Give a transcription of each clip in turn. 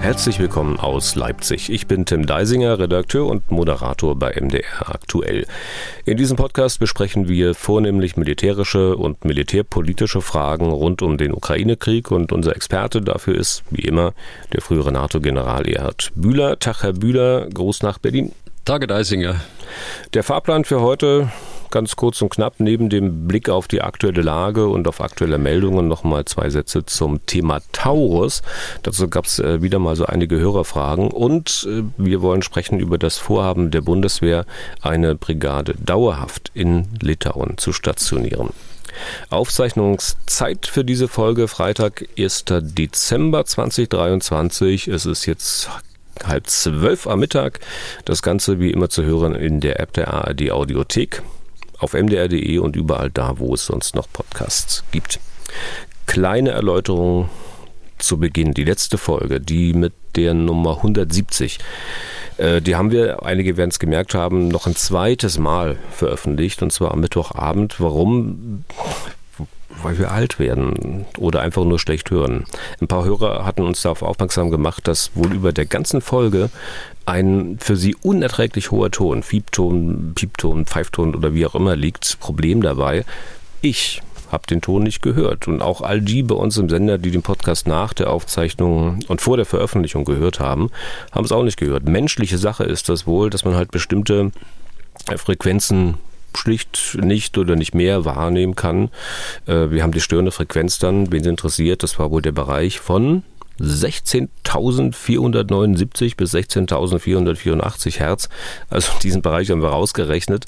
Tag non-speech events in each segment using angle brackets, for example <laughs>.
Herzlich willkommen aus Leipzig. Ich bin Tim Deisinger, Redakteur und Moderator bei MDR aktuell. In diesem Podcast besprechen wir vornehmlich militärische und militärpolitische Fragen rund um den Ukraine-Krieg und unser Experte dafür ist, wie immer, der frühere NATO-General Erhard Bühler. Tag, Herr Bühler, Gruß nach Berlin. Tage Deisinger. Der Fahrplan für heute ganz kurz und knapp neben dem Blick auf die aktuelle Lage und auf aktuelle Meldungen nochmal zwei Sätze zum Thema Taurus. Dazu gab es äh, wieder mal so einige Hörerfragen und äh, wir wollen sprechen über das Vorhaben der Bundeswehr, eine Brigade dauerhaft in Litauen zu stationieren. Aufzeichnungszeit für diese Folge Freitag, 1. Dezember 2023. Es ist jetzt halb zwölf am Mittag. Das Ganze wie immer zu hören in der App der ARD Audiothek auf mdr.de und überall da, wo es sonst noch Podcasts gibt. Kleine Erläuterung zu Beginn. Die letzte Folge, die mit der Nummer 170. Äh, die haben wir, einige werden es gemerkt haben, noch ein zweites Mal veröffentlicht und zwar am Mittwochabend. Warum? Weil wir alt werden oder einfach nur schlecht hören. Ein paar Hörer hatten uns darauf aufmerksam gemacht, dass wohl über der ganzen Folge ein für sie unerträglich hoher Ton, Fiebton, Piepton, Pfeifton oder wie auch immer liegt, Problem dabei. Ich habe den Ton nicht gehört. Und auch all die bei uns im Sender, die den Podcast nach der Aufzeichnung und vor der Veröffentlichung gehört haben, haben es auch nicht gehört. Menschliche Sache ist das wohl, dass man halt bestimmte Frequenzen schlicht nicht oder nicht mehr wahrnehmen kann. Äh, wir haben die störende Frequenz dann, wen es interessiert, das war wohl der Bereich von 16.479 bis 16.484 Hertz. Also diesen Bereich haben wir rausgerechnet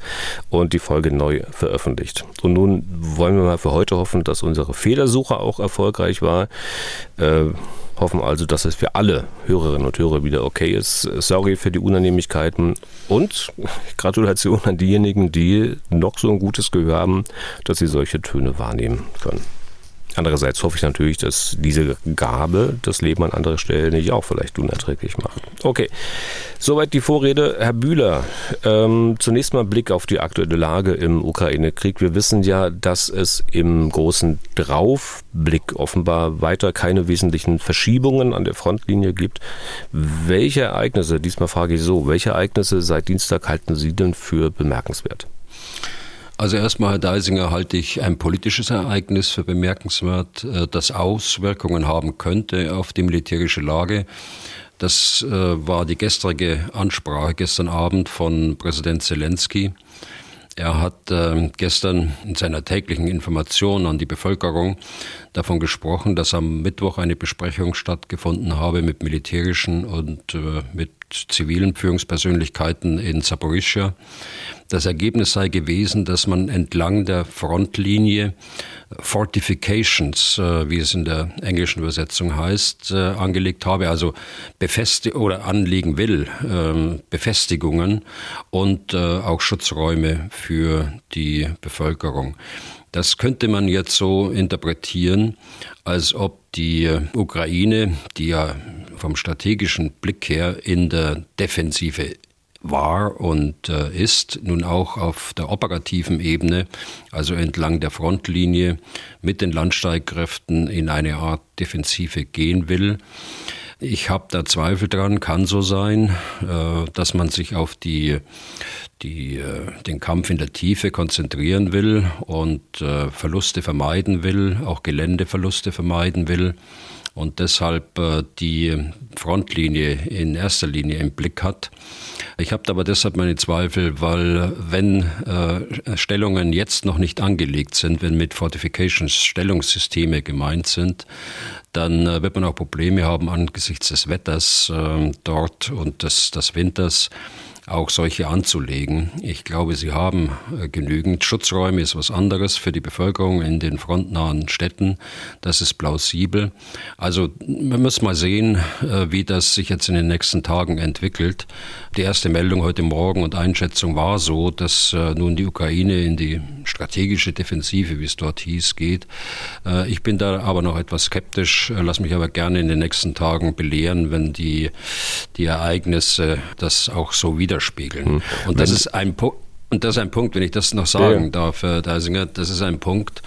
und die Folge neu veröffentlicht. Und nun wollen wir mal für heute hoffen, dass unsere Fehlersuche auch erfolgreich war. Äh, hoffen also, dass es für alle Hörerinnen und Hörer wieder okay ist. Sorry für die Unannehmlichkeiten und <laughs> Gratulation an diejenigen, die noch so ein gutes Gehör haben, dass sie solche Töne wahrnehmen können. Andererseits hoffe ich natürlich, dass diese Gabe das Leben an anderer Stelle nicht auch vielleicht unerträglich macht. Okay, soweit die Vorrede. Herr Bühler, ähm, zunächst mal Blick auf die aktuelle Lage im Ukraine-Krieg. Wir wissen ja, dass es im großen Draufblick offenbar weiter keine wesentlichen Verschiebungen an der Frontlinie gibt. Welche Ereignisse, diesmal frage ich so, welche Ereignisse seit Dienstag halten Sie denn für bemerkenswert? Also erstmal, Herr Deisinger, halte ich ein politisches Ereignis für bemerkenswert, äh, das Auswirkungen haben könnte auf die militärische Lage. Das äh, war die gestrige Ansprache gestern Abend von Präsident Zelensky. Er hat äh, gestern in seiner täglichen Information an die Bevölkerung davon gesprochen, dass am Mittwoch eine Besprechung stattgefunden habe mit militärischen und mit zivilen Führungspersönlichkeiten in Saporischia. Das Ergebnis sei gewesen, dass man entlang der Frontlinie Fortifications, äh, wie es in der englischen Übersetzung heißt, äh, angelegt habe, also befestigt oder anlegen will, ähm, Befestigungen und äh, auch Schutzräume für die Bevölkerung. Das könnte man jetzt so interpretieren, als ob die Ukraine, die ja vom strategischen Blick her in der Defensive war und äh, ist, nun auch auf der operativen Ebene, also entlang der Frontlinie mit den Landstreitkräften in eine Art Defensive gehen will. Ich habe da Zweifel dran, kann so sein, äh, dass man sich auf die, die, äh, den Kampf in der Tiefe konzentrieren will und äh, Verluste vermeiden will, auch Geländeverluste vermeiden will und deshalb äh, die Frontlinie in erster Linie im Blick hat. Ich habe aber deshalb meine Zweifel, weil wenn äh, Stellungen jetzt noch nicht angelegt sind, wenn mit Fortifications Stellungssysteme gemeint sind, dann äh, wird man auch Probleme haben angesichts des Wetters äh, dort und des, des Winters auch solche anzulegen. Ich glaube, sie haben äh, genügend Schutzräume, ist was anderes für die Bevölkerung in den frontnahen Städten. Das ist plausibel. Also wir müssen mal sehen, äh, wie das sich jetzt in den nächsten Tagen entwickelt. Die erste Meldung heute Morgen und Einschätzung war so, dass äh, nun die Ukraine in die strategische Defensive, wie es dort hieß, geht. Ich bin da aber noch etwas skeptisch, lass mich aber gerne in den nächsten Tagen belehren, wenn die die Ereignisse das auch so widerspiegeln. Hm. Und das ist ein Punkt, und das ist ein Punkt, wenn ich das noch sagen ja. darf, Herr Deisinger, das ist ein Punkt,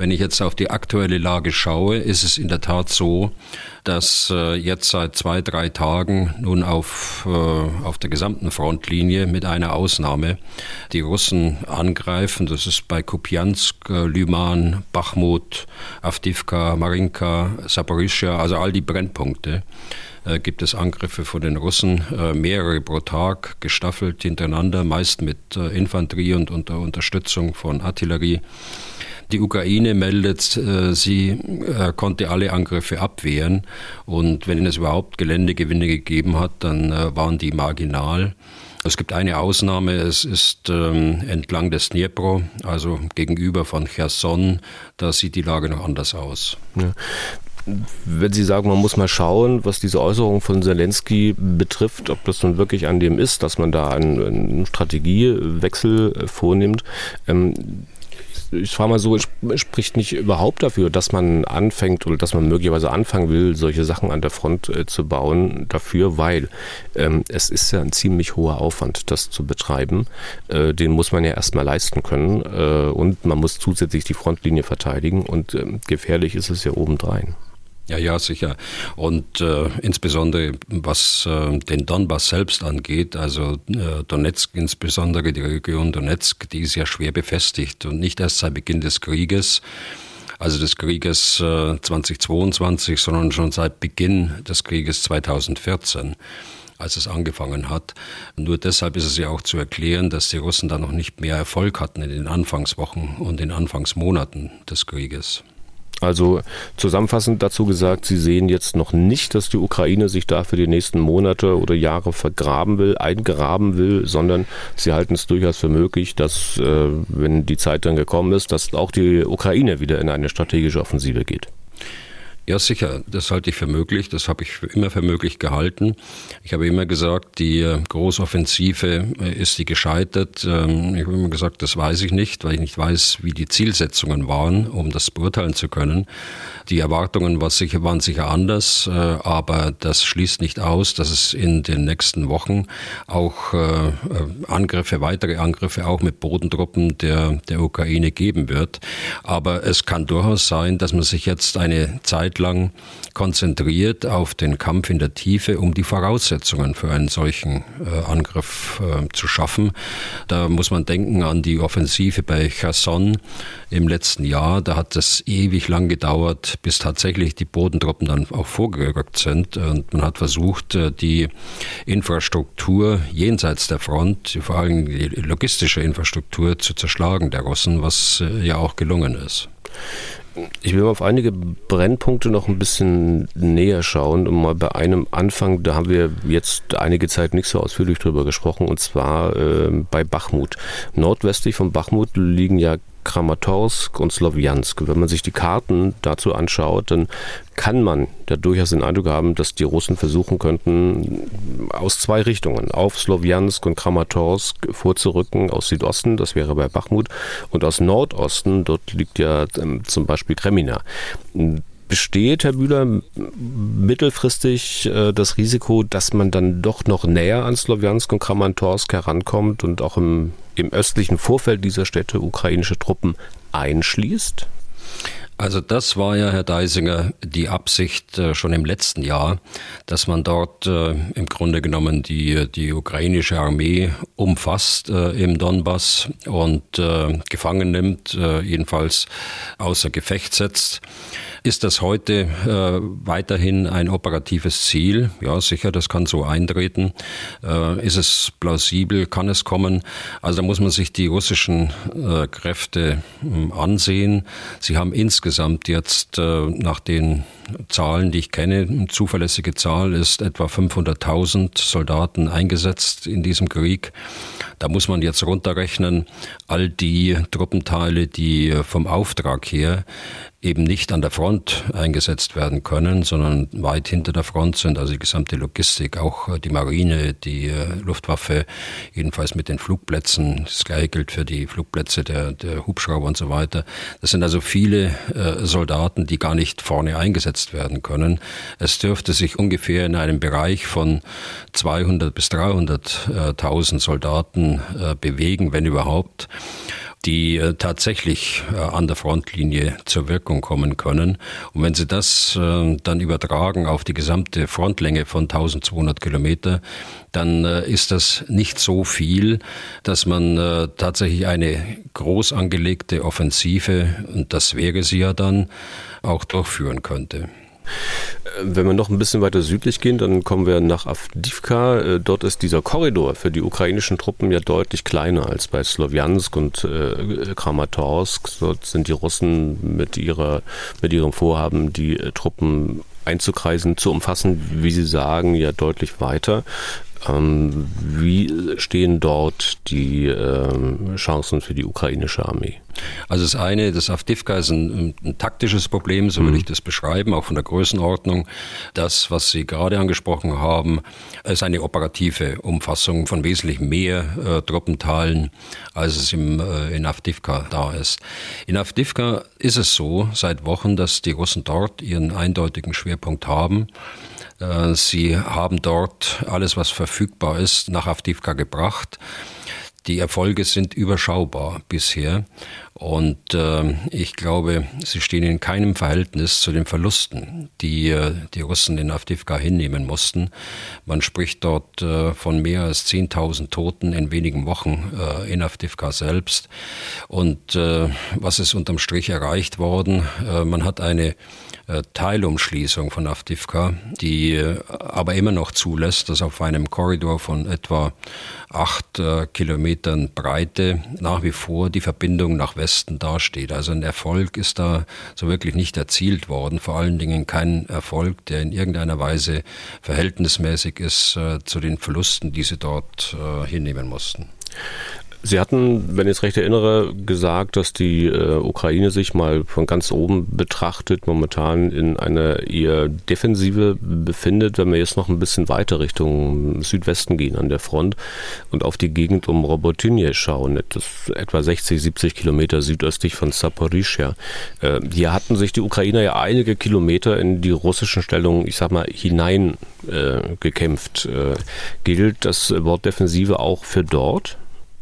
wenn ich jetzt auf die aktuelle Lage schaue, ist es in der Tat so, dass äh, jetzt seit zwei, drei Tagen nun auf, äh, auf der gesamten Frontlinie mit einer Ausnahme die Russen angreifen. Das ist bei Kupiansk, äh, Lyman, Bachmut, Avdivka, Marinka, Saporischia, also all die Brennpunkte äh, gibt es Angriffe von den Russen, äh, mehrere pro Tag, gestaffelt hintereinander, meist mit äh, Infanterie und unter Unterstützung von Artillerie. Die Ukraine meldet, äh, sie äh, konnte alle Angriffe abwehren und wenn es überhaupt Geländegewinne gegeben hat, dann äh, waren die marginal. Es gibt eine Ausnahme, es ist ähm, entlang des Dnipro, also gegenüber von Cherson, da sieht die Lage noch anders aus. Ja wenn Sie sagen, man muss mal schauen, was diese Äußerung von Zelensky betrifft, ob das nun wirklich an dem ist, dass man da einen, einen Strategiewechsel vornimmt. Ähm, ich frage mal so, spricht nicht überhaupt dafür, dass man anfängt oder dass man möglicherweise anfangen will, solche Sachen an der Front äh, zu bauen, dafür, weil ähm, es ist ja ein ziemlich hoher Aufwand, das zu betreiben. Äh, den muss man ja erstmal leisten können äh, und man muss zusätzlich die Frontlinie verteidigen und äh, gefährlich ist es ja obendrein. Ja, ja, sicher. Und äh, insbesondere was äh, den Donbass selbst angeht, also äh, Donetsk, insbesondere die Region Donetsk, die ist ja schwer befestigt und nicht erst seit Beginn des Krieges also des Krieges äh, 2022, sondern schon seit Beginn des Krieges 2014 als es angefangen hat. Nur deshalb ist es ja auch zu erklären, dass die Russen da noch nicht mehr Erfolg hatten in den Anfangswochen und den Anfangsmonaten des Krieges. Also zusammenfassend dazu gesagt, Sie sehen jetzt noch nicht, dass die Ukraine sich da für die nächsten Monate oder Jahre vergraben will, eingraben will, sondern Sie halten es durchaus für möglich, dass, äh, wenn die Zeit dann gekommen ist, dass auch die Ukraine wieder in eine strategische Offensive geht. Ja, sicher. Das halte ich für möglich. Das habe ich immer für möglich gehalten. Ich habe immer gesagt, die äh, Großoffensive äh, ist die gescheitert. Ähm, ich habe immer gesagt, das weiß ich nicht, weil ich nicht weiß, wie die Zielsetzungen waren, um das beurteilen zu können. Die Erwartungen war sicher, waren sicher anders, äh, aber das schließt nicht aus, dass es in den nächsten Wochen auch Angriffe, weitere Angriffe auch mit Bodentruppen der, der Ukraine geben wird. Aber es kann durchaus sein, dass man sich jetzt eine Zeit lang konzentriert auf den Kampf in der Tiefe, um die Voraussetzungen für einen solchen äh, Angriff äh, zu schaffen. Da muss man denken an die Offensive bei Cherson im letzten Jahr. Da hat es ewig lang gedauert, bis tatsächlich die Bodentruppen dann auch vorgerückt sind. Und man hat versucht, äh, die Infrastruktur jenseits der Front, vor allem die logistische Infrastruktur zu zerschlagen der Russen, was äh, ja auch gelungen ist. Ich will mal auf einige Brennpunkte noch ein bisschen näher schauen und mal bei einem Anfang, da haben wir jetzt einige Zeit nicht so ausführlich drüber gesprochen, und zwar äh, bei Bachmut. Nordwestlich von Bachmut liegen ja Kramatorsk und Sloviansk. Wenn man sich die Karten dazu anschaut, dann kann man da durchaus den Eindruck haben, dass die Russen versuchen könnten, aus zwei Richtungen, auf Sloviansk und Kramatorsk vorzurücken, aus Südosten, das wäre bei Bachmut, und aus Nordosten, dort liegt ja ähm, zum Beispiel Kremina besteht, Herr Bühler, mittelfristig äh, das Risiko, dass man dann doch noch näher an Sloviansk und Kramatorsk herankommt und auch im, im östlichen Vorfeld dieser Städte ukrainische Truppen einschließt? Also das war ja, Herr Deisinger, die Absicht äh, schon im letzten Jahr, dass man dort äh, im Grunde genommen die, die ukrainische Armee umfasst äh, im Donbass und äh, gefangen nimmt, äh, jedenfalls außer Gefecht setzt. Ist das heute äh, weiterhin ein operatives Ziel? Ja, sicher, das kann so eintreten. Äh, ist es plausibel? Kann es kommen? Also da muss man sich die russischen äh, Kräfte äh, ansehen. Sie haben insgesamt jetzt äh, nach den Zahlen, die ich kenne, eine zuverlässige Zahl ist etwa 500.000 Soldaten eingesetzt in diesem Krieg. Da muss man jetzt runterrechnen, all die Truppenteile, die vom Auftrag her eben nicht an der Front eingesetzt werden können, sondern weit hinter der Front sind, also die gesamte Logistik, auch die Marine, die äh, Luftwaffe, jedenfalls mit den Flugplätzen, das gleiche gilt für die Flugplätze der, der Hubschrauber und so weiter. Das sind also viele äh, Soldaten, die gar nicht vorne eingesetzt eingesetzt werden können. Es dürfte sich ungefähr in einem Bereich von 200 bis 300.000 Soldaten äh, bewegen, wenn überhaupt die äh, tatsächlich äh, an der Frontlinie zur Wirkung kommen können. Und wenn Sie das äh, dann übertragen auf die gesamte Frontlänge von 1200 Kilometer, dann ist das nicht so viel, dass man tatsächlich eine groß angelegte Offensive, und das wäre sie ja dann, auch durchführen könnte. Wenn wir noch ein bisschen weiter südlich gehen, dann kommen wir nach Avdivka. Äh, dort ist dieser Korridor für die ukrainischen Truppen ja deutlich kleiner als bei Sloviansk und äh, Kramatorsk. Dort sind die Russen mit, ihrer, mit ihrem Vorhaben, die äh, Truppen einzukreisen, zu umfassen, wie Sie sagen, ja deutlich weiter. Ähm, wie stehen dort die ähm, Chancen für die ukrainische Armee? Also das eine, das Avdivka ist ein, ein taktisches Problem, so würde mhm. ich das beschreiben, auch von der Größenordnung. Das, was Sie gerade angesprochen haben, ist eine operative Umfassung von wesentlich mehr äh, Truppenteilen, als es im, äh, in Avdivka da ist. In Avdivka ist es so seit Wochen, dass die Russen dort ihren eindeutigen Schwerpunkt haben. Äh, sie haben dort alles, was verfügbar ist, nach Avdivka gebracht. Die Erfolge sind überschaubar bisher und äh, ich glaube, sie stehen in keinem Verhältnis zu den Verlusten, die äh, die Russen in Avdivka hinnehmen mussten. Man spricht dort äh, von mehr als 10.000 Toten in wenigen Wochen äh, in Avdivka selbst. Und äh, was ist unterm Strich erreicht worden? Man hat eine Teilumschließung von Avdivka, die äh, aber immer noch zulässt, dass auf einem Korridor von etwa acht äh, Kilometern Breite nach wie vor die Verbindung nach Westen dasteht. Also ein Erfolg ist da so wirklich nicht erzielt worden, vor allen Dingen kein Erfolg, der in irgendeiner Weise verhältnismäßig ist zu den Verlusten, die sie dort hinnehmen mussten. Sie hatten, wenn ich es recht erinnere, gesagt, dass die äh, Ukraine sich mal von ganz oben betrachtet momentan in einer eher Defensive befindet. Wenn wir jetzt noch ein bisschen weiter Richtung Südwesten gehen an der Front und auf die Gegend um Robotynie schauen, das ist etwa 60, 70 Kilometer südöstlich von Saporischia. Äh, hier hatten sich die Ukrainer ja einige Kilometer in die russischen Stellungen, ich sag mal, hinein äh, gekämpft. Äh, gilt das Wort Defensive auch für dort?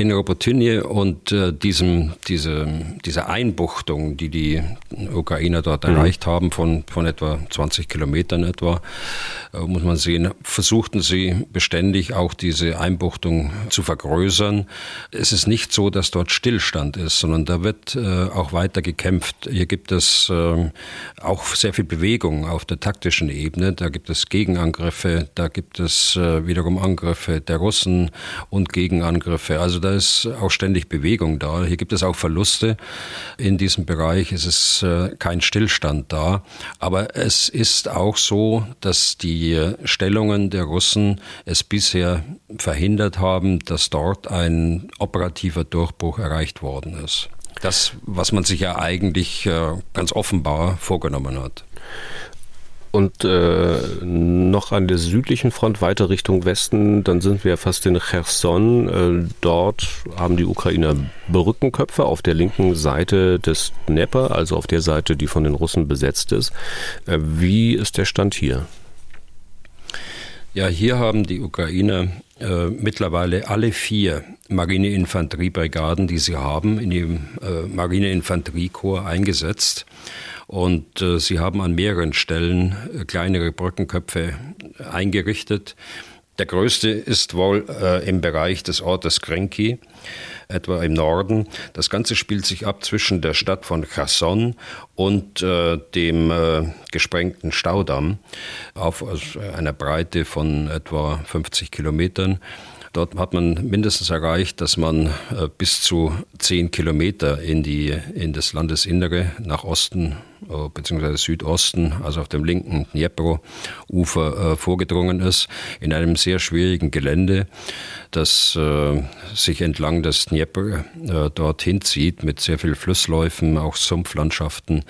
in Robotynie und äh, diesem, diese, diese Einbuchtung, die die Ukrainer dort mhm. erreicht haben, von, von etwa 20 Kilometern etwa, äh, muss man sehen, versuchten sie beständig auch diese Einbuchtung zu vergrößern. Es ist nicht so, dass dort Stillstand ist, sondern da wird äh, auch weiter gekämpft. Hier gibt es äh, auch sehr viel Bewegung auf der taktischen Ebene. Da gibt es Gegenangriffe, da gibt es äh, wiederum Angriffe der Russen und Gegenangriffe. Also da ist auch ständig Bewegung da. Hier gibt es auch Verluste in diesem Bereich. Es ist äh, kein Stillstand da. Aber es ist auch so, dass die Stellungen der Russen es bisher verhindert haben, dass dort ein operativer Durchbruch erreicht worden ist. Das, was man sich ja eigentlich äh, ganz offenbar vorgenommen hat. Und äh, noch an der südlichen Front weiter Richtung Westen, dann sind wir fast in Cherson. Äh, dort haben die Ukrainer Brückenköpfe auf der linken Seite des Dnepr, also auf der Seite, die von den Russen besetzt ist. Äh, wie ist der Stand hier? Ja, hier haben die Ukrainer äh, mittlerweile alle vier Marineinfanteriebrigaden, die sie haben, in ihrem äh, Marineinfanteriekorps eingesetzt. Und äh, sie haben an mehreren Stellen äh, kleinere Brückenköpfe eingerichtet. Der größte ist wohl äh, im Bereich des Ortes Krenki, etwa im Norden. Das Ganze spielt sich ab zwischen der Stadt von Cherson und äh, dem äh, gesprengten Staudamm auf einer Breite von etwa 50 Kilometern. Dort hat man mindestens erreicht, dass man äh, bis zu zehn Kilometer in, die, in das Landesinnere nach Osten bzw. Südosten, also auf dem linken Dnepro-Ufer äh, vorgedrungen ist, in einem sehr schwierigen Gelände, das sich entlang des Dnepr dorthin zieht, mit sehr vielen Flussläufen, auch Sumpflandschaften,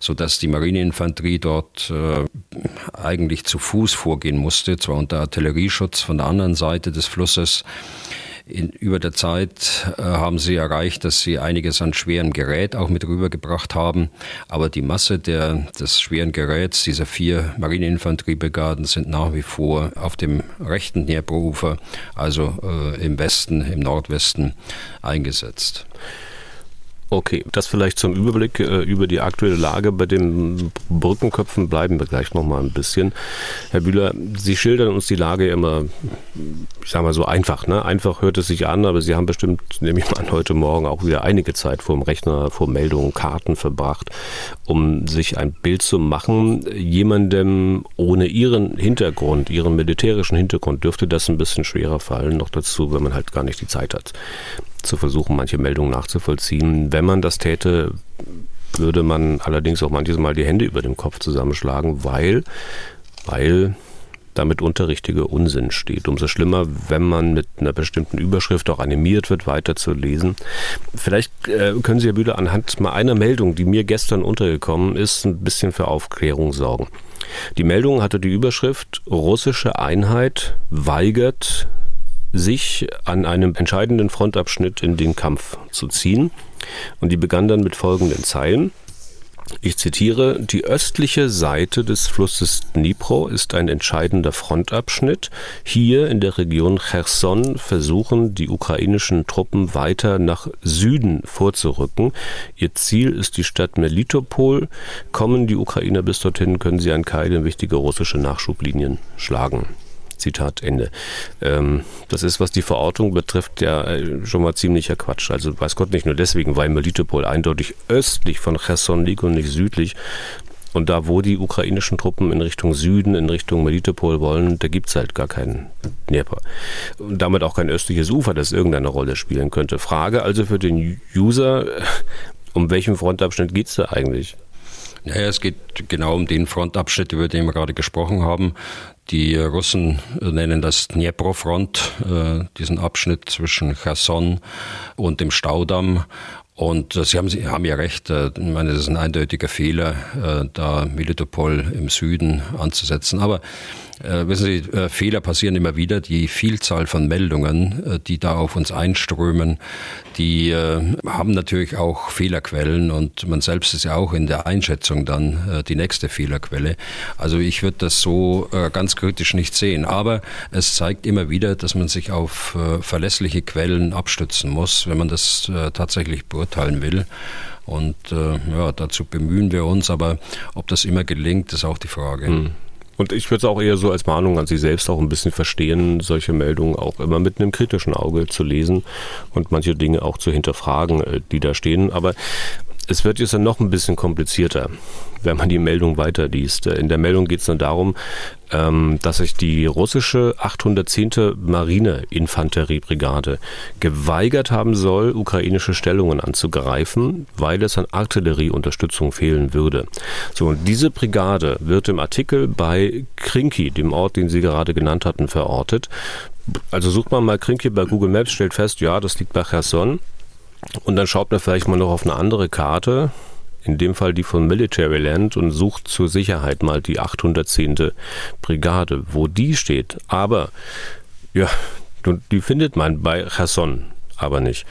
sodass die Marineinfanterie dort eigentlich zu Fuß vorgehen musste, zwar unter Artillerieschutz von der anderen Seite des Flusses. In, über der Zeit äh, haben sie erreicht, dass sie einiges an schwerem Gerät auch mit rübergebracht haben. Aber die Masse der, des schweren Geräts dieser vier Marineinfanteriebrigaden sind nach wie vor auf dem rechten Dneprufer, also äh, im Westen, im Nordwesten eingesetzt. Okay, das vielleicht zum Überblick äh, über die aktuelle Lage. Bei den Brückenköpfen bleiben wir gleich noch mal ein bisschen. Herr Bühler, Sie schildern uns die Lage immer, ich sage mal so einfach. Ne? Einfach hört es sich an, aber Sie haben bestimmt, nehme ich mal an, heute Morgen auch wieder einige Zeit vor dem Rechner, vor Meldungen, Karten verbracht, um sich ein Bild zu machen. Jemandem ohne Ihren Hintergrund, Ihren militärischen Hintergrund, dürfte das ein bisschen schwerer fallen. Noch dazu, wenn man halt gar nicht die Zeit hat zu versuchen, manche Meldungen nachzuvollziehen. Wenn man das täte, würde man allerdings auch manches Mal die Hände über dem Kopf zusammenschlagen, weil, weil damit unterrichtige Unsinn steht. Umso schlimmer, wenn man mit einer bestimmten Überschrift auch animiert wird, weiterzulesen. Vielleicht äh, können Sie, Herr Bühler, anhand mal einer Meldung, die mir gestern untergekommen ist, ein bisschen für Aufklärung sorgen. Die Meldung hatte die Überschrift Russische Einheit weigert sich an einem entscheidenden Frontabschnitt in den Kampf zu ziehen. Und die begann dann mit folgenden Zeilen. Ich zitiere, die östliche Seite des Flusses Dnipro ist ein entscheidender Frontabschnitt. Hier in der Region Cherson versuchen die ukrainischen Truppen weiter nach Süden vorzurücken. Ihr Ziel ist die Stadt Melitopol. Kommen die Ukrainer bis dorthin, können sie an keine wichtige russische Nachschublinien schlagen. Zitat Ende. Ähm, das ist, was die Verortung betrifft, ja äh, schon mal ziemlicher Quatsch. Also weiß Gott nicht nur deswegen, weil Melitopol eindeutig östlich von Cherson liegt und nicht südlich. Und da, wo die ukrainischen Truppen in Richtung Süden, in Richtung Melitopol wollen, da gibt es halt gar keinen Dnieper. Und damit auch kein östliches Ufer, das irgendeine Rolle spielen könnte. Frage also für den User, um welchen Frontabschnitt geht es da eigentlich? Naja, es geht genau um den Frontabschnitt, über den wir gerade gesprochen haben. Die Russen nennen das Dnepro-Front, äh, diesen Abschnitt zwischen Cherson und dem Staudamm. Und äh, Sie haben, Sie haben ja recht, äh, ich meine, das ist ein eindeutiger Fehler, da Militopol im Süden anzusetzen. Aber äh, wissen Sie, äh, Fehler passieren immer wieder. Die Vielzahl von Meldungen, äh, die da auf uns einströmen, die äh, haben natürlich auch Fehlerquellen und man selbst ist ja auch in der Einschätzung dann äh, die nächste Fehlerquelle. Also ich würde das so äh, ganz kritisch nicht sehen. Aber es zeigt immer wieder, dass man sich auf verlässliche Quellen abstützen muss, wenn man das tatsächlich beurteilen will. Und ja, dazu bemühen wir uns, aber ob das immer gelingt, ist auch die Frage. Hm. Und ich würde es auch eher so als Mahnung an Sie selbst auch ein bisschen verstehen, solche Meldungen auch immer mit einem kritischen Auge zu lesen und manche Dinge auch zu hinterfragen, äh, die da stehen. Aber es wird jetzt dann noch ein bisschen komplizierter, wenn man die Meldung weiterliest. In der Meldung geht es dann darum, ähm, dass sich die russische 810. Marineinfanteriebrigade geweigert haben soll, ukrainische Stellungen anzugreifen, weil es an Artillerieunterstützung fehlen würde. So, und diese Brigade wird im Artikel bei Krinki, dem Ort, den Sie gerade genannt hatten, verortet. Also sucht man mal Krinki bei Google Maps, stellt fest, ja, das liegt bei Cherson. Und dann schaut man vielleicht mal noch auf eine andere Karte, in dem Fall die von Military Land und sucht zur Sicherheit mal die 810. Brigade, wo die steht. Aber ja, die findet man bei Cherson, aber nicht.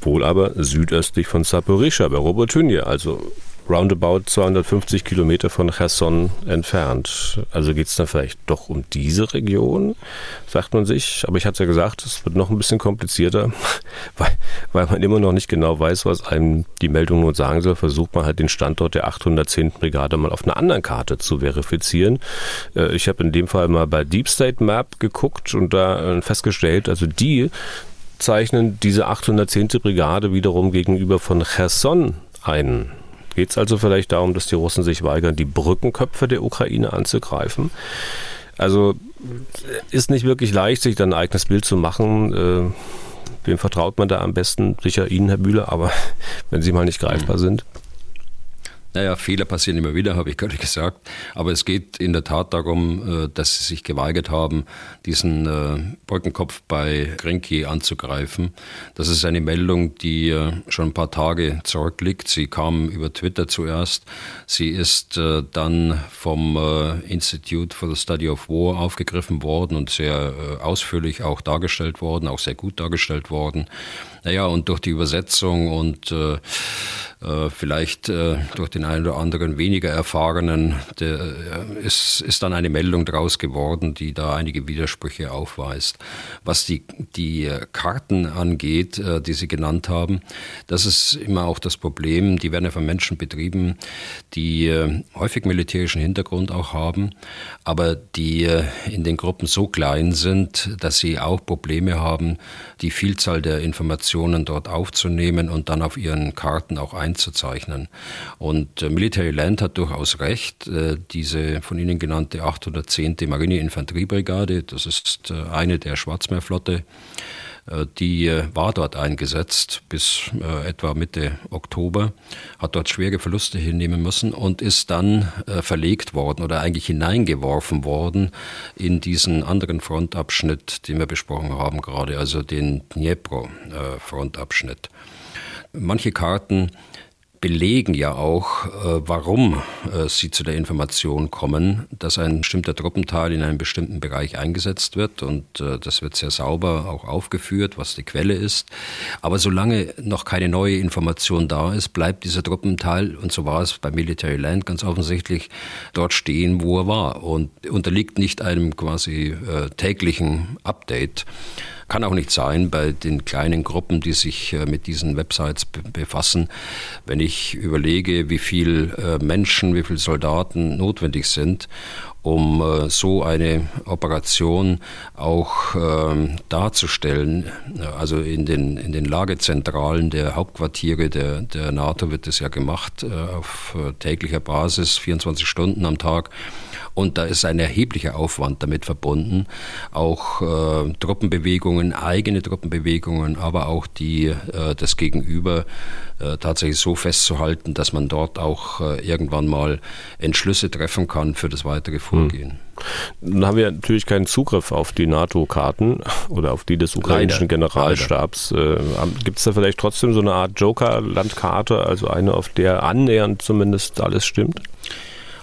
Wohl aber südöstlich von Saporischa bei Robotynia, also roundabout 250 Kilometer von Cherson entfernt. Also geht es dann vielleicht doch um diese Region, sagt man sich. Aber ich hatte ja gesagt, es wird noch ein bisschen komplizierter, <laughs> weil, weil man immer noch nicht genau weiß, was einem die Meldung nun sagen soll. Versucht man halt den Standort der 810. Brigade mal auf einer anderen Karte zu verifizieren. Äh, ich habe in dem Fall mal bei Deep State Map geguckt und da äh, festgestellt, also die zeichnen diese 810. Brigade wiederum gegenüber von Cherson ein. Geht es also vielleicht darum, dass die Russen sich weigern, die Brückenköpfe der Ukraine anzugreifen? Also ist nicht wirklich leicht, sich dann ein eigenes Bild zu machen. Äh, wem vertraut man da am besten? Sicher Ihnen, Herr Bühler, aber <laughs> wenn Sie mal nicht greifbar sind. Naja, Fehler passieren immer wieder, habe ich gerade <laughs> gesagt. Aber es geht in der Tat darum, äh, dass sie sich geweigert haben, diesen äh, Brückenkopf bei Grinki anzugreifen. Das ist eine Meldung, die äh, schon ein paar Tage zurückliegt. Sie kam über Twitter zuerst. Sie ist dann vom Institute for the Study of War aufgegriffen worden und sehr ausführlich auch dargestellt worden, auch sehr gut dargestellt worden. Naja, und durch die Übersetzung und äh, vielleicht äh, durch den einen oder anderen weniger erfahrenen, äh, ist, ist dann eine Meldung draus geworden, die da einige Widersprüche aufweist. Was die, die Karten angeht, die Sie genannt haben, das ist immer auch das Problem. Die werden ja von Menschen betrieben, die häufig militärischen Hintergrund auch haben, aber die in den Gruppen so klein sind, dass sie auch Probleme haben, die Vielzahl der Informationen dort aufzunehmen und dann auf ihren Karten auch einzubauen einzuzeichnen. Und äh, Military Land hat durchaus recht. Äh, diese von Ihnen genannte 810. Marineinfanteriebrigade, das ist äh, eine der Schwarzmeerflotte, die war dort eingesetzt bis etwa Mitte Oktober, hat dort schwere Verluste hinnehmen müssen und ist dann verlegt worden oder eigentlich hineingeworfen worden in diesen anderen Frontabschnitt, den wir besprochen haben gerade, also den Dnipro-Frontabschnitt. Manche Karten belegen ja auch, äh, warum äh, sie zu der Information kommen, dass ein bestimmter Truppenteil in einem bestimmten Bereich eingesetzt wird. Und äh, das wird sehr sauber auch aufgeführt, was die Quelle ist. Aber solange noch keine neue Information da ist, bleibt dieser Truppenteil, und so war es bei Military Land ganz offensichtlich, dort stehen, wo er war und unterliegt nicht einem quasi täglichen Update. Kann auch nicht sein bei den kleinen Gruppen, die sich äh, mit diesen Websites befassen. Wenn ich überlege, wie viele äh, Menschen, wie viele Soldaten notwendig sind, um äh, so eine Operation auch ähm, darzustellen. Also in den, in den Lagezentralen der Hauptquartiere der, der NATO wird das ja gemacht auf täglicher Basis, 24 Stunden am Tag. Und da ist ein erheblicher Aufwand damit verbunden, auch äh, Truppenbewegungen, eigene Truppenbewegungen, aber auch die äh, das Gegenüber äh, tatsächlich so festzuhalten, dass man dort auch äh, irgendwann mal Entschlüsse treffen kann für das weitere Vorgehen. Hm. Nun haben wir natürlich keinen Zugriff auf die NATO-Karten <laughs> oder auf die des ukrainischen Leider. Generalstabs. Äh, Gibt es da vielleicht trotzdem so eine Art Joker-Landkarte, also eine, auf der annähernd zumindest alles stimmt?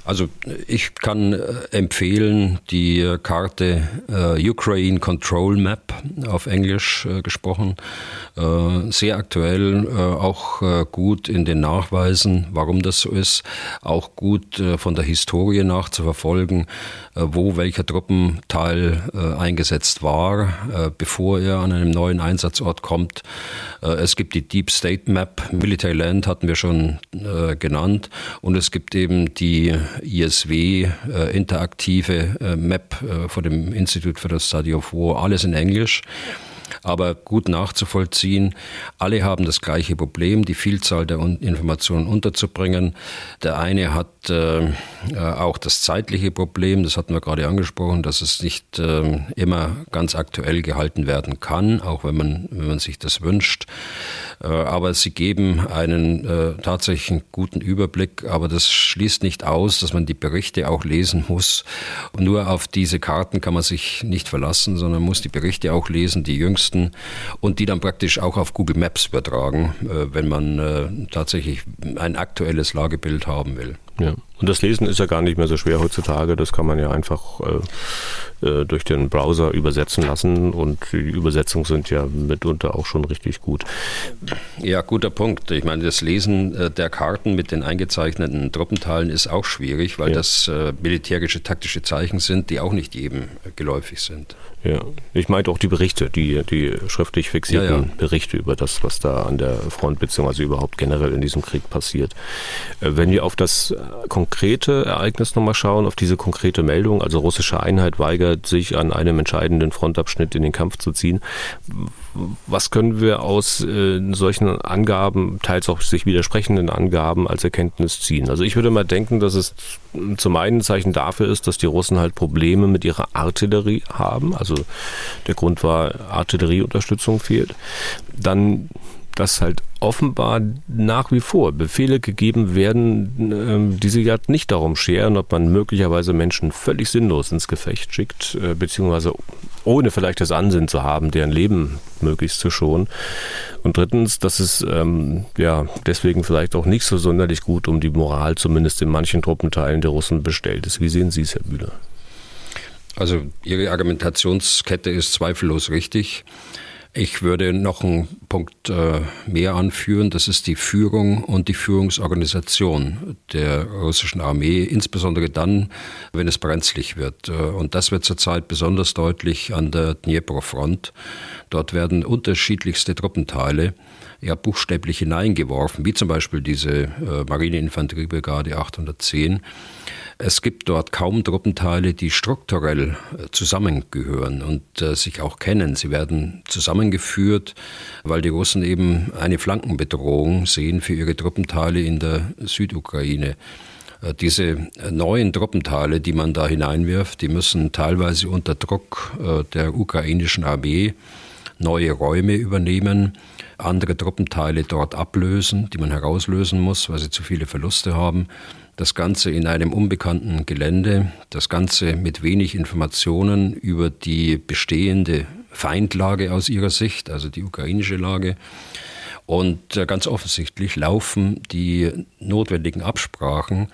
Also ich kann äh, empfehlen die Karte äh, Ukraine Control Map auf Englisch äh, gesprochen. Äh, sehr aktuell, äh, auch äh, gut in den Nachweisen, warum das so ist, auch gut von der Historie nachzuverfolgen, wo welcher Truppenteil eingesetzt war, bevor er an einem neuen Einsatzort kommt. es gibt die Deep State Map, Military Land hatten wir schon genannt. Und es gibt eben die ISW, äh, interaktive äh, Map äh, von dem Institute for the Study of War, alles in Englisch aber gut nachzuvollziehen. Alle haben das gleiche Problem, die Vielzahl der Informationen unterzubringen. Der eine hat äh, äh, auch das zeitliche Problem, das hatten wir gerade angesprochen, dass es nicht äh, immer ganz aktuell gehalten werden kann, auch wenn man, wenn man sich das wünscht. Äh, aber sie geben einen äh, tatsächlich guten Überblick, aber das schließt nicht aus, dass man die Berichte auch lesen muss. Nur auf diese Karten kann man sich nicht verlassen, sondern muss die Berichte auch lesen, die jüngsten, und die dann praktisch auch auf Google Maps übertragen, äh, wenn man tatsächlich ein aktuelles Lagebild haben will. Ja. Und das Lesen ist ja gar nicht mehr so schwer heutzutage. Das kann man ja einfach äh, äh, durch den Browser übersetzen lassen und die Übersetzungen sind ja mitunter auch schon richtig gut. Ja, guter Punkt. Ich meine, das Lesen äh, der Karten mit den eingezeichneten Truppenteilen ist auch schwierig, weil ja. das äh, militärische taktische Zeichen sind, die auch nicht jedem geläufig sind. Ja, ich meinte auch die Berichte, die, die schriftlich fixierten ja, ja. Berichte über das, was da an der Front beziehungsweise überhaupt generell in diesem Krieg passiert. Äh, wenn wir auf das konkrete Ereignis nochmal schauen, auf diese konkrete Meldung, also russische Einheit weigert sich an einem entscheidenden Frontabschnitt in den Kampf zu ziehen, was können wir aus äh, solchen Angaben, teils auch sich widersprechenden Angaben als Erkenntnis ziehen? Also ich würde mal denken, dass es zum einen ein Zeichen dafür ist, dass die Russen halt Probleme mit ihrer Artillerie haben. Also der Grund war, Artillerieunterstützung fehlt. Dann dass halt offenbar nach wie vor Befehle gegeben werden, ähm, die sich halt nicht darum scheren, ob man möglicherweise Menschen völlig sinnlos ins Gefecht schickt, äh, beziehungsweise ohne vielleicht das Ansinnen zu haben, deren Leben möglichst zu schonen. Und drittens, dass es ähm, ja deswegen vielleicht auch nicht so sonderlich gut um die Moral, zumindest in manchen Truppenteilen der Russen, bestellt ist. Wie sehen Sie es, Herr Bühler? Also Ihre Argumentationskette ist zweifellos richtig. Ich würde noch einen Punkt äh, mehr anführen, das ist die Führung und die Führungsorganisation der russischen Armee, insbesondere dann, wenn es brenzlig wird. Äh, und das wird zurzeit besonders deutlich an der Dnipro-Front. Dort werden unterschiedlichste Truppenteile ja buchstäblich hineingeworfen, wie zum Beispiel diese äh, Marineinfanteriebrigade 810 es gibt dort kaum Truppenteile, die strukturell äh, zusammengehören und äh, sich auch kennen. Sie werden zusammengeführt, weil die Russen eben eine Flankenbedrohung sehen für ihre Truppenteile in der Südukraine. Äh, diese neuen Truppenteile, die man da hineinwirft, die müssen teilweise unter Druck der ukrainischen Armee neue Räume übernehmen, andere Truppenteile dort ablösen, die man herauslösen muss, weil sie zu viele Verluste haben das Ganze in einem unbekannten Gelände, das Ganze mit wenig Informationen über die bestehende Feindlage aus ihrer Sicht, also die ukrainische Lage. Und äh, ganz offensichtlich laufen die notwendigen Absprachen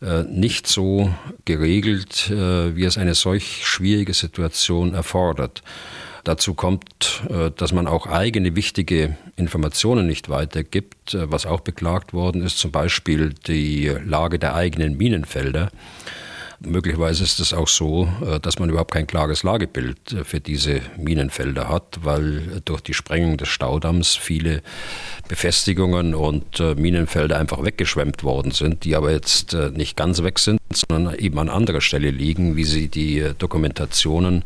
äh, nicht so geregelt, äh, wie es eine solch schwierige Situation erfordert. Dazu kommt, äh, dass man auch eigene wichtige Informationen nicht weitergibt, äh, was auch beklagt worden ist, zum Beispiel die Lage der eigenen Minenfelder. Möglicherweise ist es auch so, äh, dass man überhaupt kein klares Lagebild für diese Minenfelder hat, weil durch die Sprengung des Staudamms viele Befestigungen und Minenfelder einfach weggeschwemmt worden sind, die aber jetzt nicht ganz weg sind, sondern eben an anderer Stelle liegen, wie sie die äh, Dokumentationen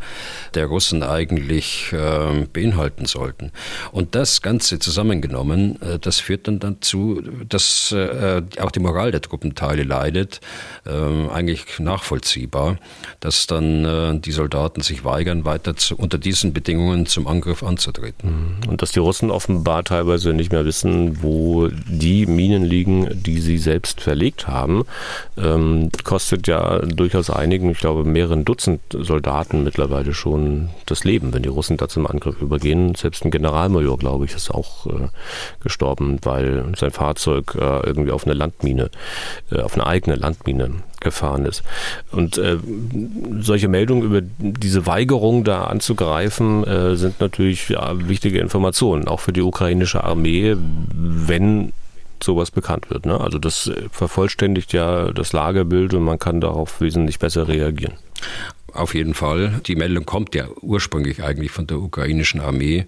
der Russen eigentlich äh, beinhalten sollten. Und das Ganze zusammengenommen, äh, das führt dann dazu, dass äh, auch die Moral der Truppenteile leidet, ähm, eigentlich nachvollziehbar, dass dann äh, die Soldaten sich weigern, weiter zu, unter diesen Bedingungen zum Angriff anzutreten. Mhm. Und dass die Russen offenbar teilweise nicht mehr wissen, wo die Minen liegen, die sie selbst verlegt haben, ähm, kostet ja durchaus einigen, ich glaube mehreren Dutzend Soldaten mittlerweile schon das Leben, wenn die Russen da zum Angriff übergehen. Selbst ein Generalmajor, glaube ich, ist auch äh, gestorben, weil sein Fahrzeug äh, irgendwie auf eine Landmine, äh, auf eine eigene Landmine gefahren ist. Und äh, solche Meldungen über diese Weigerung da anzugreifen äh, sind natürlich ja, wichtige Informationen, auch für die ukrainische Armee, wenn sowas bekannt wird. Ne? Also das äh, vervollständigt ja das Lagerbild und man kann darauf wesentlich besser reagieren. Auf jeden Fall. Die Meldung kommt ja ursprünglich eigentlich von der ukrainischen Armee,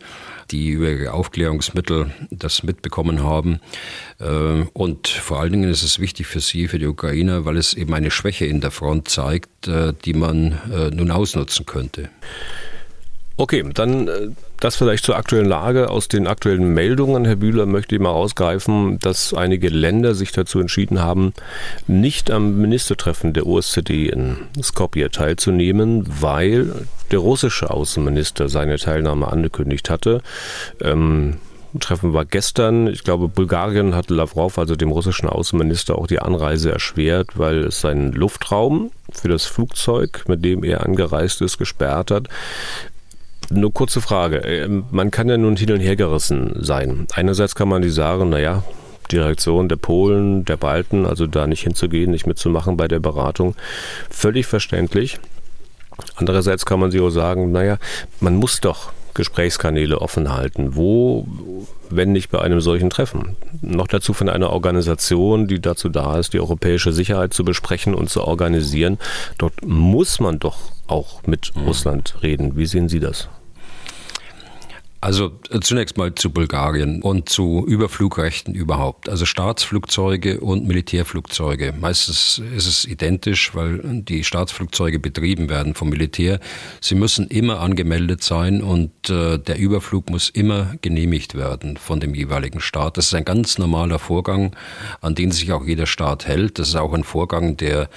die über ihre Aufklärungsmittel das mitbekommen haben. Äh, und vor allen Dingen ist es wichtig für sie, für die Ukrainer, weil es eben eine Schwäche in der Front zeigt, äh, die man nun ausnutzen könnte. Okay, dann äh, das vielleicht zur aktuellen Lage. Aus den aktuellen Meldungen, Herr Bühler, möchte ich mal rausgreifen, dass einige Länder sich dazu entschieden haben, nicht am Ministertreffen der OSZE in Skopje teilzunehmen, weil der russische Außenminister seine Teilnahme angekündigt hatte. Ähm, Treffen war gestern. Ich glaube, Bulgarien hat Lavrov, also dem russischen Außenminister, auch die Anreise erschwert, weil es seinen Luftraum für das Flugzeug, mit dem er angereist ist, gesperrt hat. Nur kurze Frage. Ähm, man kann ja nun hin und her gerissen sein. Einerseits kann man die sagen, naja, die Reaktion der Polen, der Balten, also da nicht hinzugehen, nicht mitzumachen bei der Beratung, völlig verständlich. Andererseits kann man sich auch sagen, naja, man muss doch Gesprächskanäle offen halten. Wo, wenn nicht bei einem solchen Treffen? Noch dazu von einer Organisation, die dazu da ist, die europäische Sicherheit zu besprechen und zu organisieren. Dort muss man doch auch mit mhm. Russland reden. Wie sehen Sie das? Also äh, zunächst mal zu Bulgarien und zu Überflugrechten überhaupt. Also Staatsflugzeuge und Militärflugzeuge. Meistens ist es identisch, weil die Staatsflugzeuge betrieben werden vom Militär. Sie müssen immer angemeldet sein und äh, der Überflug muss immer genehmigt werden von dem jeweiligen Staat. Das ist ein ganz normaler Vorgang, an den sich auch jeder Staat hält. Das ist auch ein Vorgang, der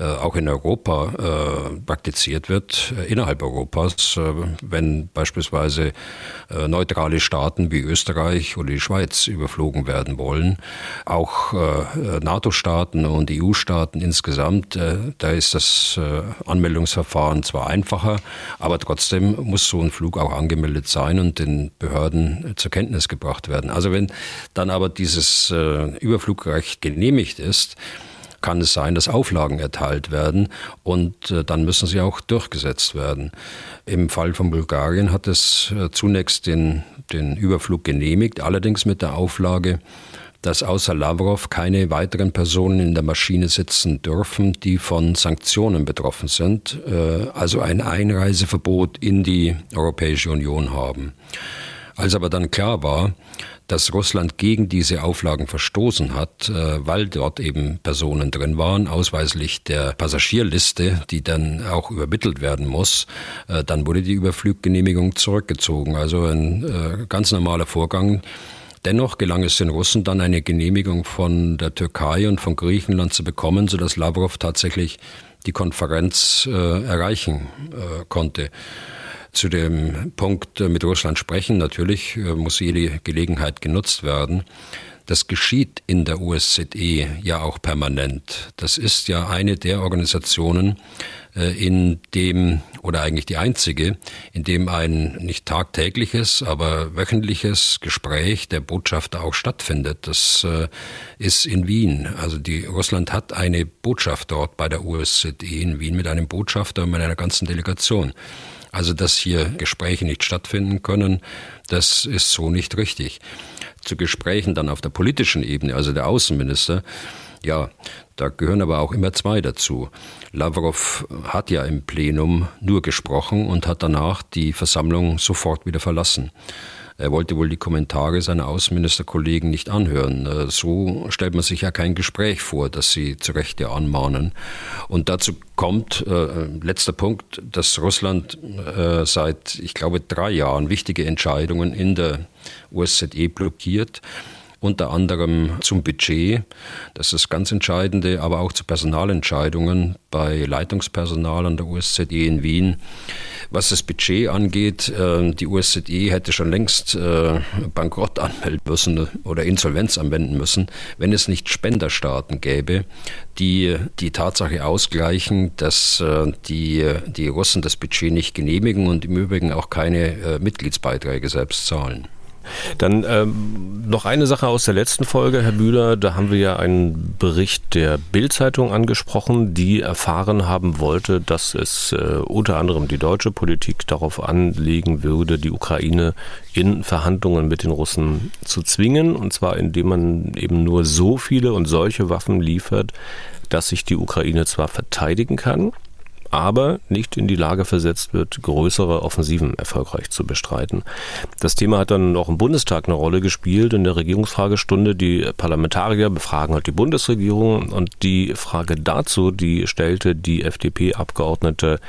äh, auch in Europa äh, praktiziert wird, äh, innerhalb Europas. Äh, wenn beispielsweise äh, neutrale Staaten wie Österreich oder die Schweiz überflogen werden wollen. Auch äh, NATO-Staaten und EU-Staaten insgesamt, äh, da ist das äh, Anmeldungsverfahren zwar einfacher, aber trotzdem muss so ein Flug auch angemeldet sein und den Behörden zur Kenntnis gebracht werden. Also wenn dann aber dieses äh, Überflugrecht genehmigt ist, kann es sein, dass Auflagen erteilt werden und äh, dann müssen sie auch durchgesetzt werden. Im Fall von Bulgarien hat es äh, zunächst den, den Überflug genehmigt, allerdings mit der Auflage, dass außer Lavrov keine weiteren Personen in der Maschine sitzen dürfen, die von Sanktionen betroffen sind, äh, also ein Einreiseverbot in die Europäische Union haben. Als aber dann klar war, dass Russland gegen diese Auflagen verstoßen hat, äh, weil dort eben Personen drin waren, ausweislich der Passagierliste, die dann auch übermittelt werden muss, äh, dann wurde die Überfluggenehmigung zurückgezogen. Also ein äh, ganz normaler Vorgang. Dennoch gelang es den Russen dann eine Genehmigung von der Türkei und von Griechenland zu bekommen, sodass Lavrov tatsächlich die Konferenz erreichen konnte zu dem Punkt mit Russland sprechen. Natürlich äh, muss jede Gelegenheit genutzt werden. Das geschieht in der OSZE ja auch permanent. Das ist ja eine der Organisationen, äh, in dem, oder eigentlich die einzige, in dem ein nicht tagtägliches, aber wöchentliches Gespräch der Botschafter auch stattfindet. Das äh, ist in Wien. Also die, Russland hat eine Botschaft dort bei der OSZE in Wien mit einem Botschafter und mit einer ganzen Delegation. Also, dass hier Gespräche nicht stattfinden können, das ist so nicht richtig. Zu Gesprächen dann auf der politischen Ebene, also der Außenminister, ja, da gehören aber auch immer zwei dazu. Lavrov hat ja im Plenum nur gesprochen und hat danach die Versammlung sofort wieder verlassen. Er wollte wohl die Kommentare seiner Außenministerkollegen nicht anhören. Äh, so stellt man sich ja kein Gespräch vor, das sie zu Recht ja anmahnen. Und dazu kommt, äh, letzter Punkt, dass Russland äh, seit, ich glaube, drei Jahren wichtige Entscheidungen in der OSZE blockiert unter anderem zum Budget, das ist das ganz Entscheidende, aber auch zu Personalentscheidungen bei Leitungspersonal an der OSZE in Wien. Was das Budget angeht, äh, die OSZE hätte schon längst äh, Bankrott anmelden müssen oder Insolvenz anwenden müssen, wenn es nicht Spenderstaaten gäbe, die die Tatsache ausgleichen, dass äh, die, die Russen das Budget nicht genehmigen und im Übrigen auch keine Mitgliedsbeiträge selbst zahlen. Dann ähm, noch eine Sache aus der letzten Folge, Herr Bühler. Da haben wir ja einen Bericht der Bild-Zeitung angesprochen, die erfahren haben wollte, dass es äh, unter anderem die deutsche Politik darauf anlegen würde, die Ukraine in Verhandlungen mit den Russen zu zwingen. Und zwar indem man eben nur so viele und solche Waffen liefert, dass sich die Ukraine zwar verteidigen kann, aber nicht in die Lage versetzt wird, größere Offensiven erfolgreich zu bestreiten. Das Thema hat dann auch im Bundestag eine Rolle gespielt. In der Regierungsfragestunde, die Parlamentarier befragen halt die Bundesregierung und die Frage dazu, die stellte die FDP-Abgeordnete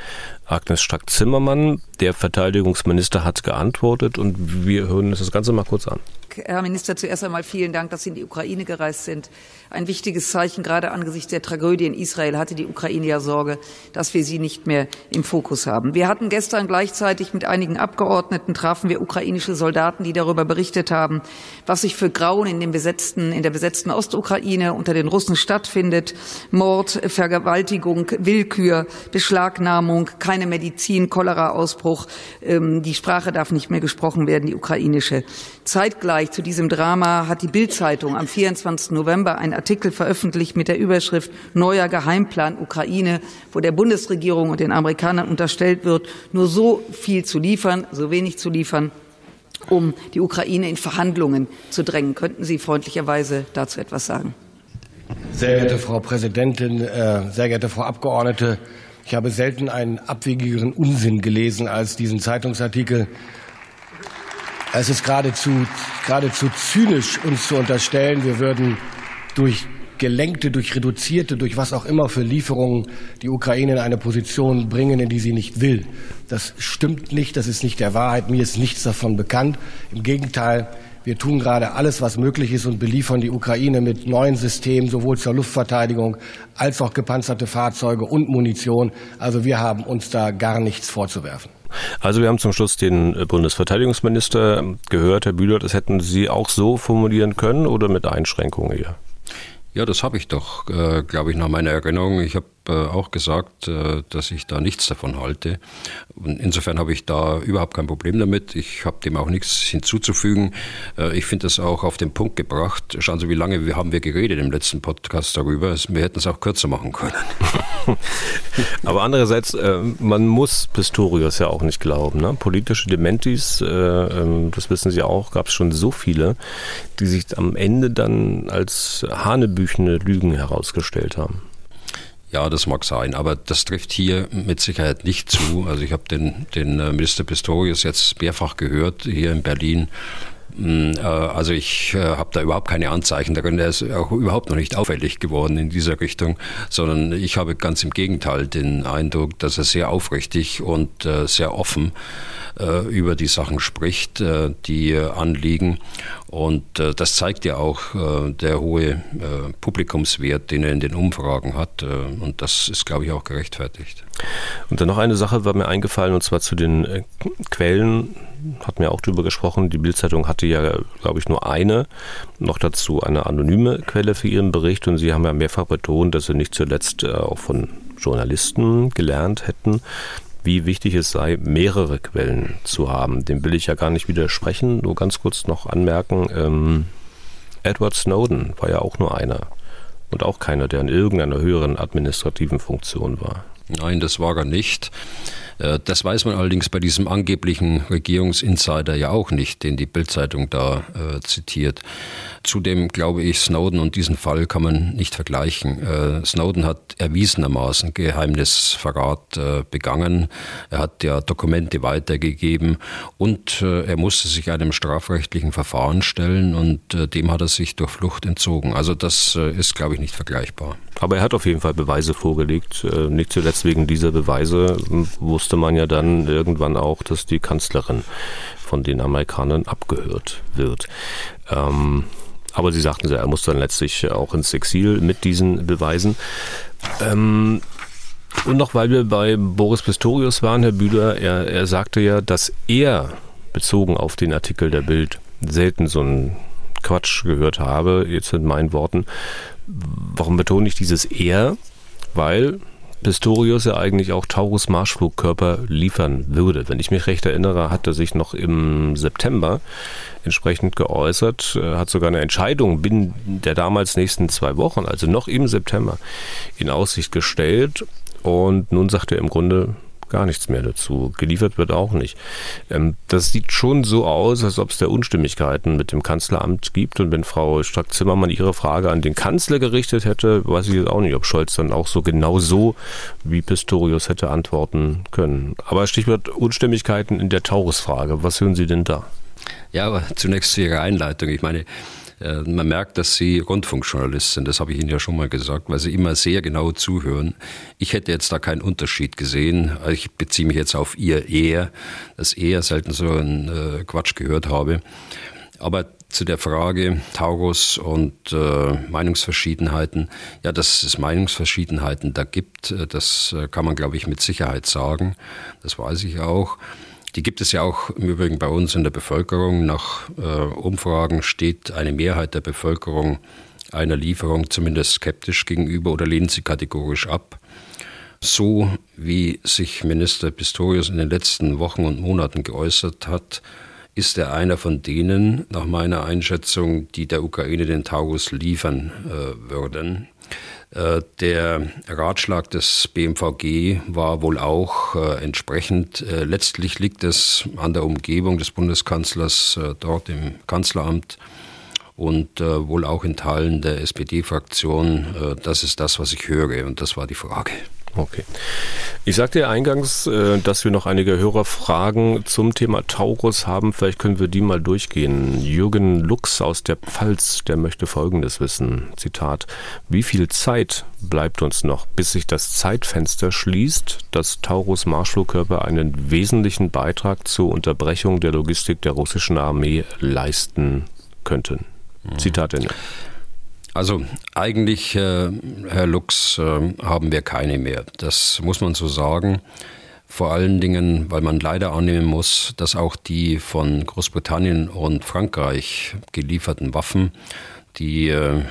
Agnes Strack-Zimmermann. Der Verteidigungsminister hat geantwortet und wir hören uns das Ganze mal kurz an. Herr Minister, zuerst einmal vielen Dank, dass Sie in die Ukraine gereist sind. Ein wichtiges Zeichen, gerade angesichts der Tragödie in Israel, hatte die Ukraine ja Sorge, dass wir sie nicht mehr im Fokus haben. Wir hatten gestern gleichzeitig mit einigen Abgeordneten trafen wir ukrainische Soldaten, die darüber berichtet haben, was sich für Grauen in, dem besetzten, in der besetzten Ostukraine unter den Russen stattfindet. Mord, Vergewaltigung, Willkür, Beschlagnahmung, keine Medizin, Cholera-Ausbruch. Ähm, die Sprache darf nicht mehr gesprochen werden, die ukrainische. Zeitgleich zu diesem Drama hat die Bild-Zeitung am 24. November einen Artikel veröffentlicht mit der Überschrift Neuer Geheimplan Ukraine, wo der Bundesregierung und den Amerikanern unterstellt wird, nur so viel zu liefern, so wenig zu liefern, um die Ukraine in Verhandlungen zu drängen. Könnten Sie freundlicherweise dazu etwas sagen? Sehr geehrte Frau Präsidentin, äh, sehr geehrte Frau Abgeordnete, ich habe selten einen abwegigeren Unsinn gelesen als diesen Zeitungsartikel es ist geradezu, geradezu zynisch, uns zu unterstellen, wir würden durch gelenkte, durch reduzierte, durch was auch immer für Lieferungen die Ukraine in eine Position bringen, in die sie nicht will. Das stimmt nicht, das ist nicht der Wahrheit. Mir ist nichts davon bekannt. Im Gegenteil, wir tun gerade alles, was möglich ist und beliefern die Ukraine mit neuen Systemen, sowohl zur Luftverteidigung als auch gepanzerte Fahrzeuge und Munition. Also wir haben uns da gar nichts vorzuwerfen. Also wir haben zum Schluss den Bundesverteidigungsminister gehört, Herr Bühler, das hätten Sie auch so formulieren können oder mit Einschränkungen hier? Ja, das habe ich doch, äh, glaube ich, nach meiner Erinnerung. Ich habe äh, auch gesagt, äh, dass ich da nichts davon halte. Und insofern habe ich da überhaupt kein Problem damit. Ich habe dem auch nichts hinzuzufügen. Äh, ich finde das auch auf den Punkt gebracht. Schauen Sie, wie lange haben wir geredet im letzten Podcast darüber. Wir hätten es auch kürzer machen können. <laughs> Aber andererseits, man muss Pistorius ja auch nicht glauben. Ne? Politische Dementis, äh, ähm, das wissen Sie auch, gab es schon so viele, die sich am Ende dann als hanebüchene Lügen herausgestellt haben. Ja, das mag sein, aber das trifft hier mit Sicherheit nicht zu. Also ich habe den, den äh, Minister Pistorius jetzt mehrfach gehört hier in Berlin also ich äh, habe da überhaupt keine Anzeichen darin. Er ist auch überhaupt noch nicht auffällig geworden in dieser Richtung, sondern ich habe ganz im Gegenteil den Eindruck, dass er sehr aufrichtig und äh, sehr offen über die Sachen spricht, die anliegen. Und das zeigt ja auch der hohe Publikumswert, den er in den Umfragen hat. Und das ist, glaube ich, auch gerechtfertigt. Und dann noch eine Sache war mir eingefallen, und zwar zu den Quellen hatten wir auch drüber gesprochen. Die Bildzeitung hatte ja, glaube ich, nur eine, noch dazu eine anonyme Quelle für ihren Bericht. Und Sie haben ja mehrfach betont, dass Sie nicht zuletzt äh, auch von Journalisten gelernt hätten, wie wichtig es sei, mehrere Quellen zu haben. Dem will ich ja gar nicht widersprechen. Nur ganz kurz noch anmerken, ähm, Edward Snowden war ja auch nur einer. Und auch keiner, der in irgendeiner höheren administrativen Funktion war. Nein, das war er nicht. Äh, das weiß man allerdings bei diesem angeblichen Regierungsinsider ja auch nicht, den die Bildzeitung da äh, zitiert. Zudem glaube ich, Snowden und diesen Fall kann man nicht vergleichen. Äh, Snowden hat erwiesenermaßen Geheimnisverrat äh, begangen. Er hat ja Dokumente weitergegeben und äh, er musste sich einem strafrechtlichen Verfahren stellen und äh, dem hat er sich durch Flucht entzogen. Also das ist, glaube ich, nicht vergleichbar. Aber er hat auf jeden Fall Beweise vorgelegt. Nicht zuletzt wegen dieser Beweise wusste man ja dann irgendwann auch, dass die Kanzlerin von den Amerikanern abgehört wird. Ähm, aber Sie sagten, er muss dann letztlich auch ins Exil mit diesen Beweisen. Ähm, und noch, weil wir bei Boris Pistorius waren, Herr Bühler, er, er sagte ja, dass er bezogen auf den Artikel der Bild selten so einen Quatsch gehört habe, jetzt in meinen Worten. Warum betone ich dieses er? Weil Pistorius ja eigentlich auch Taurus Marschflugkörper liefern würde. Wenn ich mich recht erinnere, hat er sich noch im September entsprechend geäußert, äh, hat sogar eine Entscheidung binnen der damals nächsten zwei Wochen, also noch im September, in Aussicht gestellt. Und nun sagt er im Grunde, gar nichts mehr dazu. Geliefert wird auch nicht. Ähm, das sieht schon so aus, als ob es da Unstimmigkeiten mit dem Kanzleramt gibt. Und wenn Frau Strack-Zimmermann ihre Frage an den Kanzler gerichtet hätte, weiß ich jetzt auch nicht, ob Scholz dann auch so genau so wie Pistorius hätte antworten können. Aber Stichwort Unstimmigkeiten in der Taurus-Frage. Was hören Sie denn da? Ja, aber zunächst zu Ihrer Einleitung. Ich meine, man merkt, dass Sie Rundfunkjournalist sind. Das habe ich Ihnen ja schon mal gesagt, weil Sie immer sehr genau zuhören. Ich hätte jetzt da keinen Unterschied gesehen. Ich beziehe mich jetzt auf Ihr Eher, dass eher selten so einen äh, Quatsch gehört habe. Aber zu der Frage Taurus und äh, Meinungsverschiedenheiten. Ja, dass es Meinungsverschiedenheiten da gibt, äh, das kann man, glaube ich, mit Sicherheit sagen. Das weiß ich auch. Die gibt es ja auch im Übrigen bei uns in der Bevölkerung. Nach äh, Umfragen steht eine Mehrheit der Bevölkerung einer Lieferung zumindest skeptisch gegenüber oder lehnt sie kategorisch ab. So wie sich Minister Pistorius in den letzten Wochen und Monaten geäußert hat, ist er einer von denen, nach meiner Einschätzung, die der Ukraine den Taurus liefern äh, würden. Äh, der Ratschlag des BMVG war wohl auch äh, entsprechend. Äh, letztlich liegt es an der Umgebung des Bundeskanzlers dort im Kanzleramt und wohl auch in Teilen der SPD-Fraktion. das ist das, was ich höre und das war die Frage. Okay. Ich sagte ja eingangs, äh, dass wir noch einige Hörerfragen zum Thema Taurus haben. Vielleicht können wir die mal durchgehen. Jürgen Lux aus der Pfalz, der möchte Folgendes wissen. Zitat. Wie viel Zeit bleibt uns noch, bis sich das Zeitfenster schließt, dass Taurus Marschflugkörper einen wesentlichen Beitrag zur Unterbrechung der Logistik der russischen Armee leisten könnten? Mhm. Zitat Ende. Also eigentlich, äh, Herr Lux, äh, haben wir keine mehr. Das muss man so sagen. Vor allen Dingen, weil man leider annehmen muss, dass auch die von Großbritannien und Frankreich gelieferten Waffen, die äh,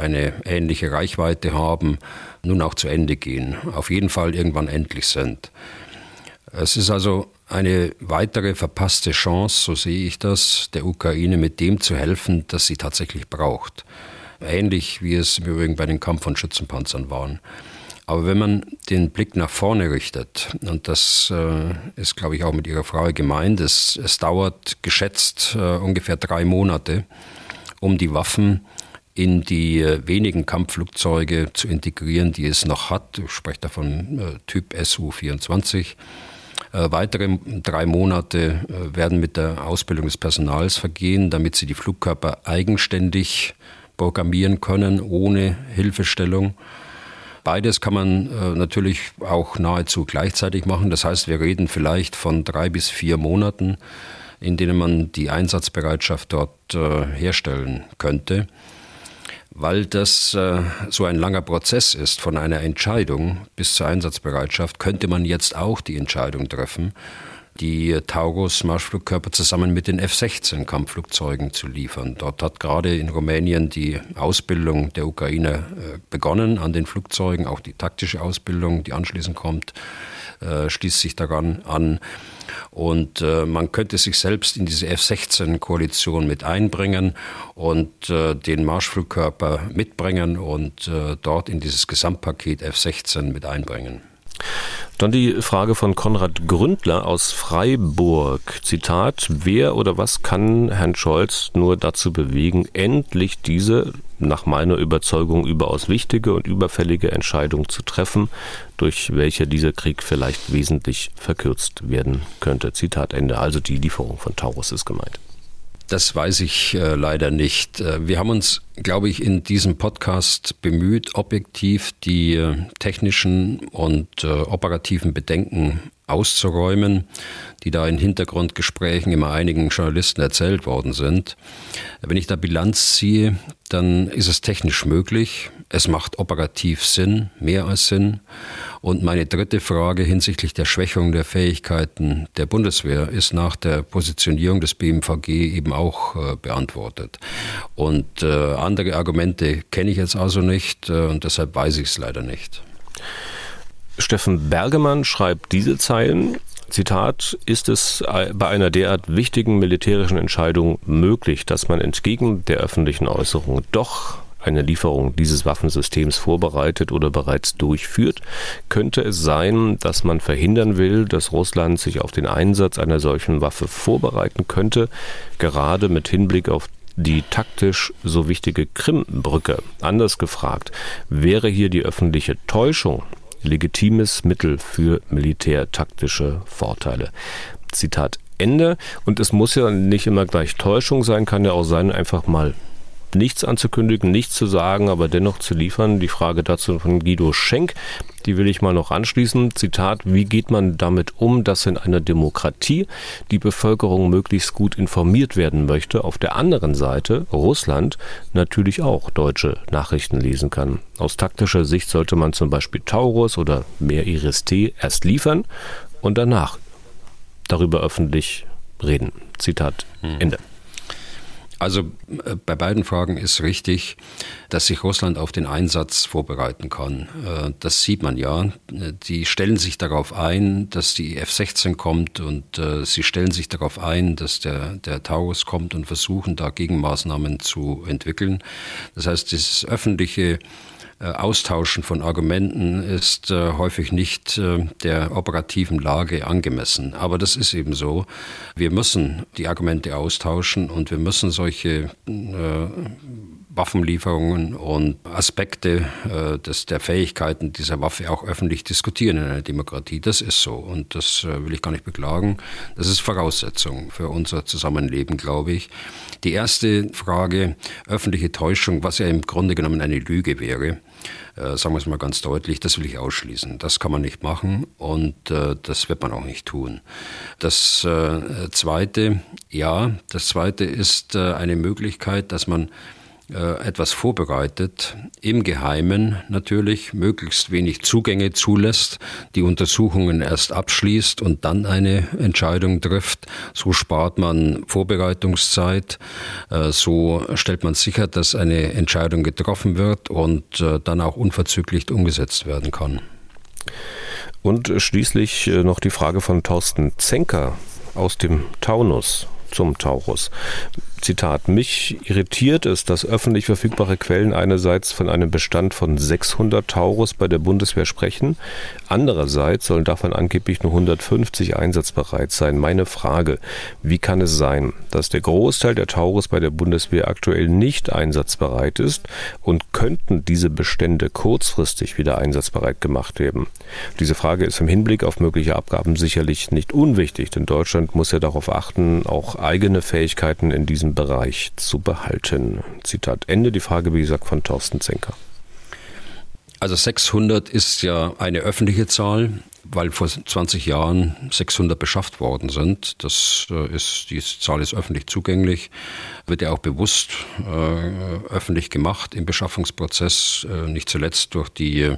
eine ähnliche Reichweite haben, nun auch zu Ende gehen. Auf jeden Fall irgendwann endlich sind. Es ist also eine weitere verpasste Chance, so sehe ich das, der Ukraine mit dem zu helfen, das sie tatsächlich braucht. Ähnlich wie es im Übrigen bei den Kampf- und Schützenpanzern waren. Aber wenn man den Blick nach vorne richtet, und das äh, ist, glaube ich, auch mit Ihrer Frage gemeint, es, es dauert geschätzt äh, ungefähr drei Monate, um die Waffen in die äh, wenigen Kampfflugzeuge zu integrieren, die es noch hat. Ich spreche davon äh, Typ Su-24. Äh, weitere drei Monate äh, werden mit der Ausbildung des Personals vergehen, damit sie die Flugkörper eigenständig programmieren können, ohne Hilfestellung. Beides kann man äh, natürlich auch nahezu gleichzeitig machen. Das heißt, wir reden vielleicht von drei bis vier Monaten, in denen man die Einsatzbereitschaft dort äh, herstellen könnte. Weil das äh, so ein langer Prozess ist von einer Entscheidung bis zur Einsatzbereitschaft, könnte man jetzt auch die Entscheidung treffen, die Taurus-Marschflugkörper zusammen mit den F-16-Kampfflugzeugen zu liefern. Dort hat gerade in Rumänien die Ausbildung der Ukraine äh, begonnen an den Flugzeugen, auch die taktische Ausbildung, die anschließend kommt, äh, schließt sich daran an. Und äh, man könnte sich selbst in diese F-16-Koalition mit einbringen und äh, den Marschflugkörper mitbringen und äh, dort in dieses Gesamtpaket F-16 mit einbringen. Dann die Frage von Konrad Gründler aus Freiburg. Zitat, wer oder was kann Herrn Scholz nur dazu bewegen, endlich diese, nach meiner Überzeugung, überaus wichtige und überfällige Entscheidung zu treffen, durch welche dieser Krieg vielleicht wesentlich verkürzt werden könnte. Zitat Ende. Also die Lieferung von Taurus ist gemeint. Das weiß ich äh, leider nicht. Äh, wir haben uns, glaube ich, in diesem Podcast bemüht, objektiv die äh, technischen und äh, operativen Bedenken auszuräumen, die da in Hintergrundgesprächen immer einigen Journalisten erzählt worden sind. Wenn ich da Bilanz ziehe, dann ist es technisch möglich. Es macht operativ Sinn, mehr als Sinn. Und meine dritte Frage hinsichtlich der Schwächung der Fähigkeiten der Bundeswehr ist nach der Positionierung des BMVG eben auch äh, beantwortet. Und äh, andere Argumente kenne ich jetzt also nicht äh, und deshalb weiß ich es leider nicht. Steffen Bergemann schreibt diese Zeilen. Zitat, ist es bei einer derart wichtigen militärischen Entscheidung möglich, dass man entgegen der öffentlichen Äußerung doch eine Lieferung dieses Waffensystems vorbereitet oder bereits durchführt, könnte es sein, dass man verhindern will, dass Russland sich auf den Einsatz einer solchen Waffe vorbereiten könnte, gerade mit Hinblick auf die taktisch so wichtige Krimbrücke. Anders gefragt, wäre hier die öffentliche Täuschung legitimes Mittel für militärtaktische Vorteile. Zitat Ende. Und es muss ja nicht immer gleich Täuschung sein, kann ja auch sein, einfach mal nichts anzukündigen, nichts zu sagen, aber dennoch zu liefern. Die Frage dazu von Guido Schenk, die will ich mal noch anschließen. Zitat, wie geht man damit um, dass in einer Demokratie die Bevölkerung möglichst gut informiert werden möchte, auf der anderen Seite Russland natürlich auch deutsche Nachrichten lesen kann. Aus taktischer Sicht sollte man zum Beispiel Taurus oder mehr Iris-T erst liefern und danach darüber öffentlich reden. Zitat hm. Ende. Also äh, bei beiden Fragen ist richtig, dass sich Russland auf den Einsatz vorbereiten kann. Äh, das sieht man ja. Die stellen sich darauf ein, dass die F-16 kommt und äh, sie stellen sich darauf ein, dass der, der Taurus kommt und versuchen da Gegenmaßnahmen zu entwickeln. Das heißt, dieses öffentliche äh, Austauschen von Argumenten ist äh, häufig nicht äh, der operativen Lage angemessen. Aber das ist eben so. Wir müssen die Argumente austauschen und wir müssen solche Waffenlieferungen und Aspekte äh, des, der Fähigkeiten dieser Waffe auch öffentlich diskutieren in einer Demokratie. Das ist so und das äh, will ich gar nicht beklagen. Das ist Voraussetzung für unser Zusammenleben, glaube ich. Die erste Frage, öffentliche Täuschung, was ja im Grunde genommen eine Lüge wäre, äh, sagen wir es mal ganz deutlich, das will ich ausschließen. Das kann man nicht machen und äh, das wird man auch nicht tun. Das äh, Zweite, ja, das Zweite ist äh, eine Möglichkeit, dass man äh, etwas vorbereitet, im Geheimen natürlich, möglichst wenig Zugänge zulässt, die Untersuchungen erst abschließt und dann eine Entscheidung trifft. So spart man Vorbereitungszeit, äh, so stellt man sicher, dass eine Entscheidung getroffen wird und äh, dann auch unverzüglich umgesetzt werden kann. Und schließlich noch die Frage von Thorsten Zenker aus dem Taunus zum Taurus. Zitat, mich irritiert es, dass öffentlich verfügbare Quellen einerseits von einem Bestand von 600 Taurus bei der Bundeswehr sprechen, andererseits sollen davon angeblich nur 150 einsatzbereit sein. Meine Frage, wie kann es sein, dass der Großteil der Taurus bei der Bundeswehr aktuell nicht einsatzbereit ist und könnten diese Bestände kurzfristig wieder einsatzbereit gemacht werden? Diese Frage ist im Hinblick auf mögliche Abgaben sicherlich nicht unwichtig, denn Deutschland muss ja darauf achten, auch eigene Fähigkeiten in diesem Bereich zu behalten. Zitat Ende. Die Frage, wie gesagt, von Thorsten Zenker. Also 600 ist ja eine öffentliche Zahl, weil vor 20 Jahren 600 beschafft worden sind. Das äh, ist, die Zahl ist öffentlich zugänglich, wird ja auch bewusst äh, öffentlich gemacht im Beschaffungsprozess, äh, nicht zuletzt durch die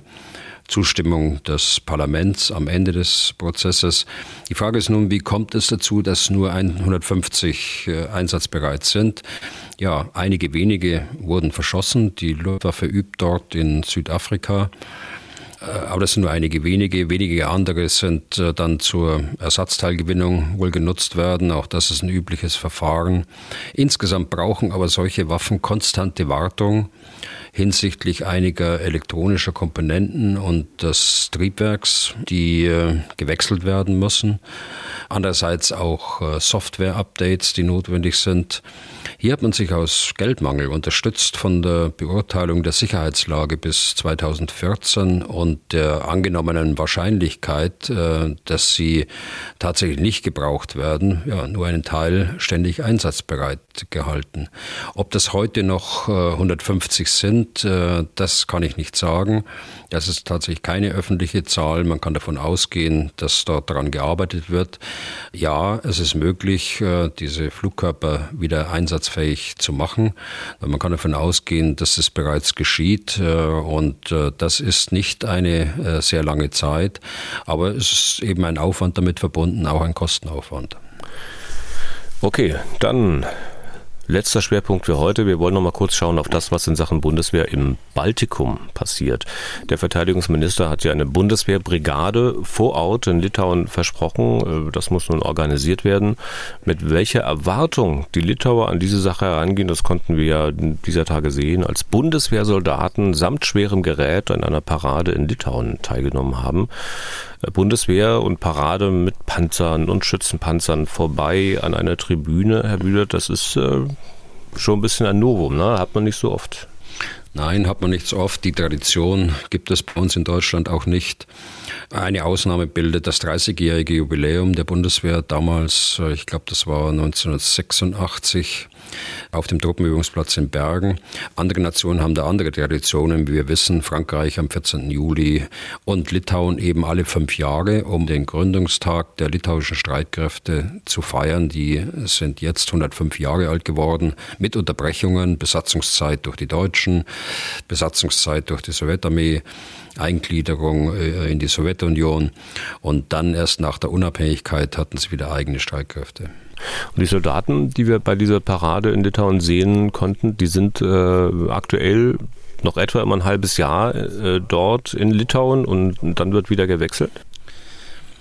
Zustimmung des Parlaments am Ende des Prozesses. Die Frage ist nun, wie kommt es dazu, dass nur 150 äh, einsatzbereit sind? Ja, einige wenige wurden verschossen. Die Luftwaffe übt dort in Südafrika. Äh, aber das sind nur einige wenige. Wenige andere sind äh, dann zur Ersatzteilgewinnung wohl genutzt werden. Auch das ist ein übliches Verfahren. Insgesamt brauchen aber solche Waffen konstante Wartung hinsichtlich einiger elektronischer Komponenten und des Triebwerks, die äh, gewechselt werden müssen. Andererseits auch äh, Software-Updates, die notwendig sind. Hier hat man sich aus Geldmangel unterstützt von der Beurteilung der Sicherheitslage bis 2014 und der angenommenen Wahrscheinlichkeit, äh, dass sie tatsächlich nicht gebraucht werden, ja, nur einen Teil ständig einsatzbereit gehalten. Ob das heute noch 150 sind, sind, äh, das kann ich nicht sagen. Das ist tatsächlich keine öffentliche Zahl. Man kann davon ausgehen, dass dort daran gearbeitet wird. Ja, es ist möglich, äh, diese Flugkörper wieder einsatzfähig zu machen. Man kann davon ausgehen, dass es bereits geschieht äh, und das ist nicht eine sehr lange Zeit, aber es ist eben ein Aufwand damit verbunden, auch ein Kostenaufwand. Okay, dann Letzter Schwerpunkt für heute. Wir wollen noch mal kurz schauen auf das, was in Sachen Bundeswehr im Baltikum passiert. Der Verteidigungsminister hat ja eine Bundeswehrbrigade vor Ort in Litauen versprochen. Äh, das muss nun organisiert werden. Mit welcher Erwartung die Litauer an diese Sache herangehen, das konnten wir ja dieser Tage sehen, als Bundeswehrsoldaten samt schwerem Gerät an einer Parade in Litauen teilgenommen haben. Äh, Bundeswehr und Parade mit Panzern und Schützenpanzern vorbei an einer Tribüne. Herr Bühler, das ist äh, schon ein bisschen ein Novum, ne? Hat man nicht so oft. Nein, hat man nicht so oft. Die Tradition gibt es bei uns in Deutschland auch nicht. Eine Ausnahme bildet das 30-jährige Jubiläum der Bundeswehr. Damals, ich glaube, das war 1986, auf dem Truppenübungsplatz in Bergen. Andere Nationen haben da andere Traditionen, wie wir wissen. Frankreich am 14. Juli und Litauen eben alle fünf Jahre, um den Gründungstag der litauischen Streitkräfte zu feiern. Die sind jetzt 105 Jahre alt geworden, mit Unterbrechungen, Besatzungszeit durch die Deutschen, Besatzungszeit durch die Sowjetarmee. Eingliederung äh, in die Sowjetunion und dann erst nach der Unabhängigkeit hatten sie wieder eigene Streitkräfte. Und die Soldaten, die wir bei dieser Parade in Litauen sehen konnten, die sind äh, aktuell noch etwa immer ein halbes Jahr äh, dort in Litauen und dann wird wieder gewechselt?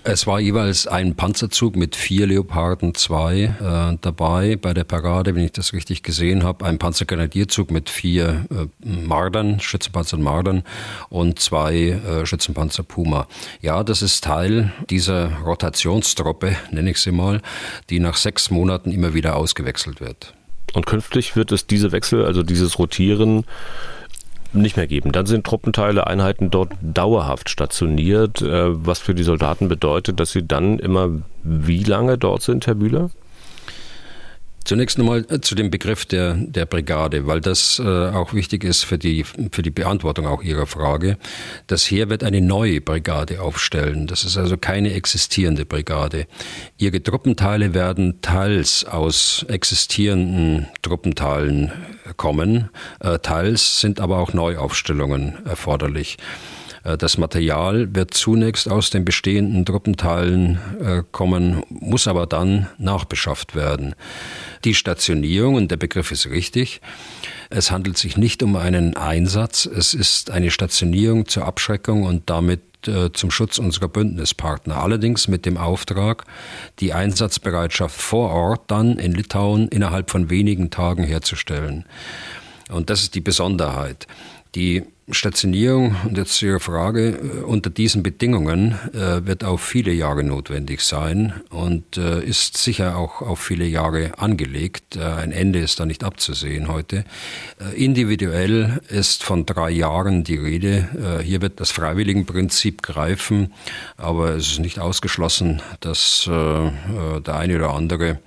Es war jeweils ein Panzerzug mit vier Leoparden 2 äh, dabei bei der Parade, wenn ich das richtig gesehen habe. Ein Panzergrenadierzug mit vier äh, Mardern, Schützenpanzer Mardern und zwei äh, Schützenpanzer Puma. Ja, das ist Teil dieser Rotationstruppe, nenne ich sie mal, die nach sechs Monaten immer wieder ausgewechselt wird. Und künftig wird es diese Wechsel, also dieses Rotieren, nicht mehr geben. Dann sind Truppenteile, Einheiten dort dauerhaft stationiert, äh, was für die Soldaten bedeutet, dass sie dann immer wie lange dort sind, Herr Bühler? Zunächst nochmal äh, zu dem Begriff der, der Brigade, weil das äh, auch wichtig ist für die, für die Beantwortung auch Ihrer Frage. Das Heer wird eine neue Brigade aufstellen. Das ist also keine existierende Brigade. Ihre Truppenteile werden teils aus existierenden Truppenteilen kommen, äh, teils sind aber auch Neuaufstellungen erforderlich. Äh, das Material wird zunächst aus den bestehenden Truppenteilen äh, kommen, muss aber dann nachbeschafft werden. Die Stationierung, und der Begriff ist richtig, es handelt sich nicht um einen Einsatz, es ist eine Stationierung zur Abschreckung und damit äh, zum Schutz unserer Bündnispartner. Allerdings mit dem Auftrag, die Einsatzbereitschaft vor Ort dann in Litauen innerhalb von wenigen Tagen herzustellen. Und das ist die Besonderheit. Die Stationierung, und jetzt Ihre Frage, äh, unter diesen Bedingungen äh, wird auf viele Jahre notwendig sein und äh, ist sicher auch auf viele Jahre angelegt. Äh, ein Ende ist da nicht abzusehen heute. Äh, individuell ist von drei Jahren die Rede. Äh, hier wird das Freiwilligenprinzip greifen, aber es ist nicht ausgeschlossen, dass der eine oder andere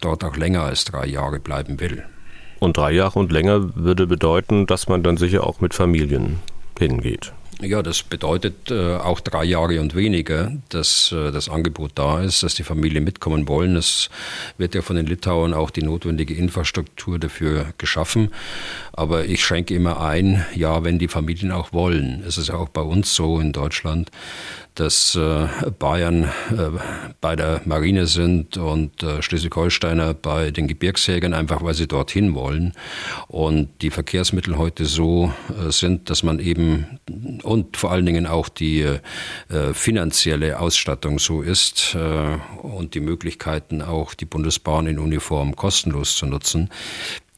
dort auch länger als drei Jahre bleiben will. Und drei Jahre und länger würde bedeuten, dass man dann sicher auch mit Familien hingeht. Ja, das bedeutet äh, auch drei Jahre und weniger, dass äh, das Angebot da ist, dass die Familien mitkommen wollen. Es wird ja von den Litauern auch die notwendige Infrastruktur dafür geschaffen. Aber ich schränke immer ein, ja, wenn die Familien auch wollen. Es ist ja auch bei uns so in Deutschland, dass äh, Bayern äh, bei der Marine sind und äh, Schleswig-Holsteiner bei den Gebirgsjägern, einfach weil sie dorthin wollen. Und die Verkehrsmittel heute so sind, dass man eben und vor allen Dingen auch die finanzielle Ausstattung so ist und die Möglichkeiten auch die Bundesbahn in Uniform kostenlos zu nutzen,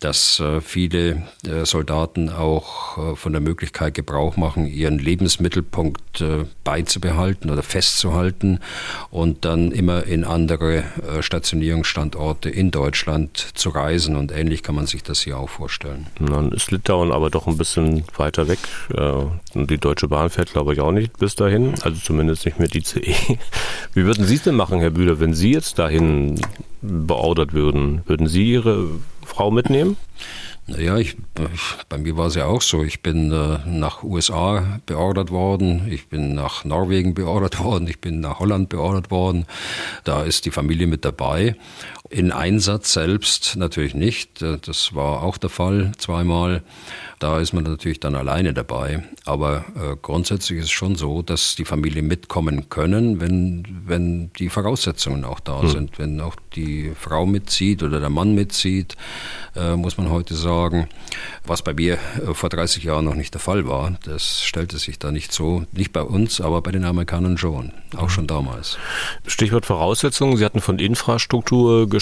dass äh, viele äh, Soldaten auch äh, von der Möglichkeit Gebrauch machen, ihren Lebensmittelpunkt beizubehalten oder festzuhalten und dann immer in andere Stationierungsstandorte in Deutschland zu reisen. Und ähnlich kann man sich das hier auch vorstellen. Dann ist Litauen aber doch ein bisschen weiter weg. Die Deutsche Bahn fährt, glaube ich, auch nicht bis dahin. Also zumindest nicht mit ICE. <laughs> Wie würden Sie es denn machen, Herr Bühler, wenn Sie jetzt dahin beordert würden? Würden Sie Ihre Frau mitnehmen? Naja, ich, bei mir war es ja auch so. Ich bin äh, nach USA beordert worden, ich bin nach Norwegen <laughs> beordert worden, ich bin nach Holland beordert worden. Da ist die Familie mit dabei. In Einsatz selbst natürlich nicht. Äh, das war auch der Fall zweimal. Da ist man natürlich dann alleine dabei. Aber äh, grundsätzlich ist es schon so, dass die Familien mitkommen können, wenn, wenn die Voraussetzungen auch da hm. sind. Wenn auch die Frau mitzieht oder der Mann mitzieht, äh, muss man heute sagen. Was bei mir äh, vor 30 Jahren noch nicht der Fall war. Das stellte sich da nicht so, nicht bei uns, aber bei den Amerikanern schon. Auch schon damals. Stichwort Voraussetzungen. Sie hatten von Infrastruktur gesprochen,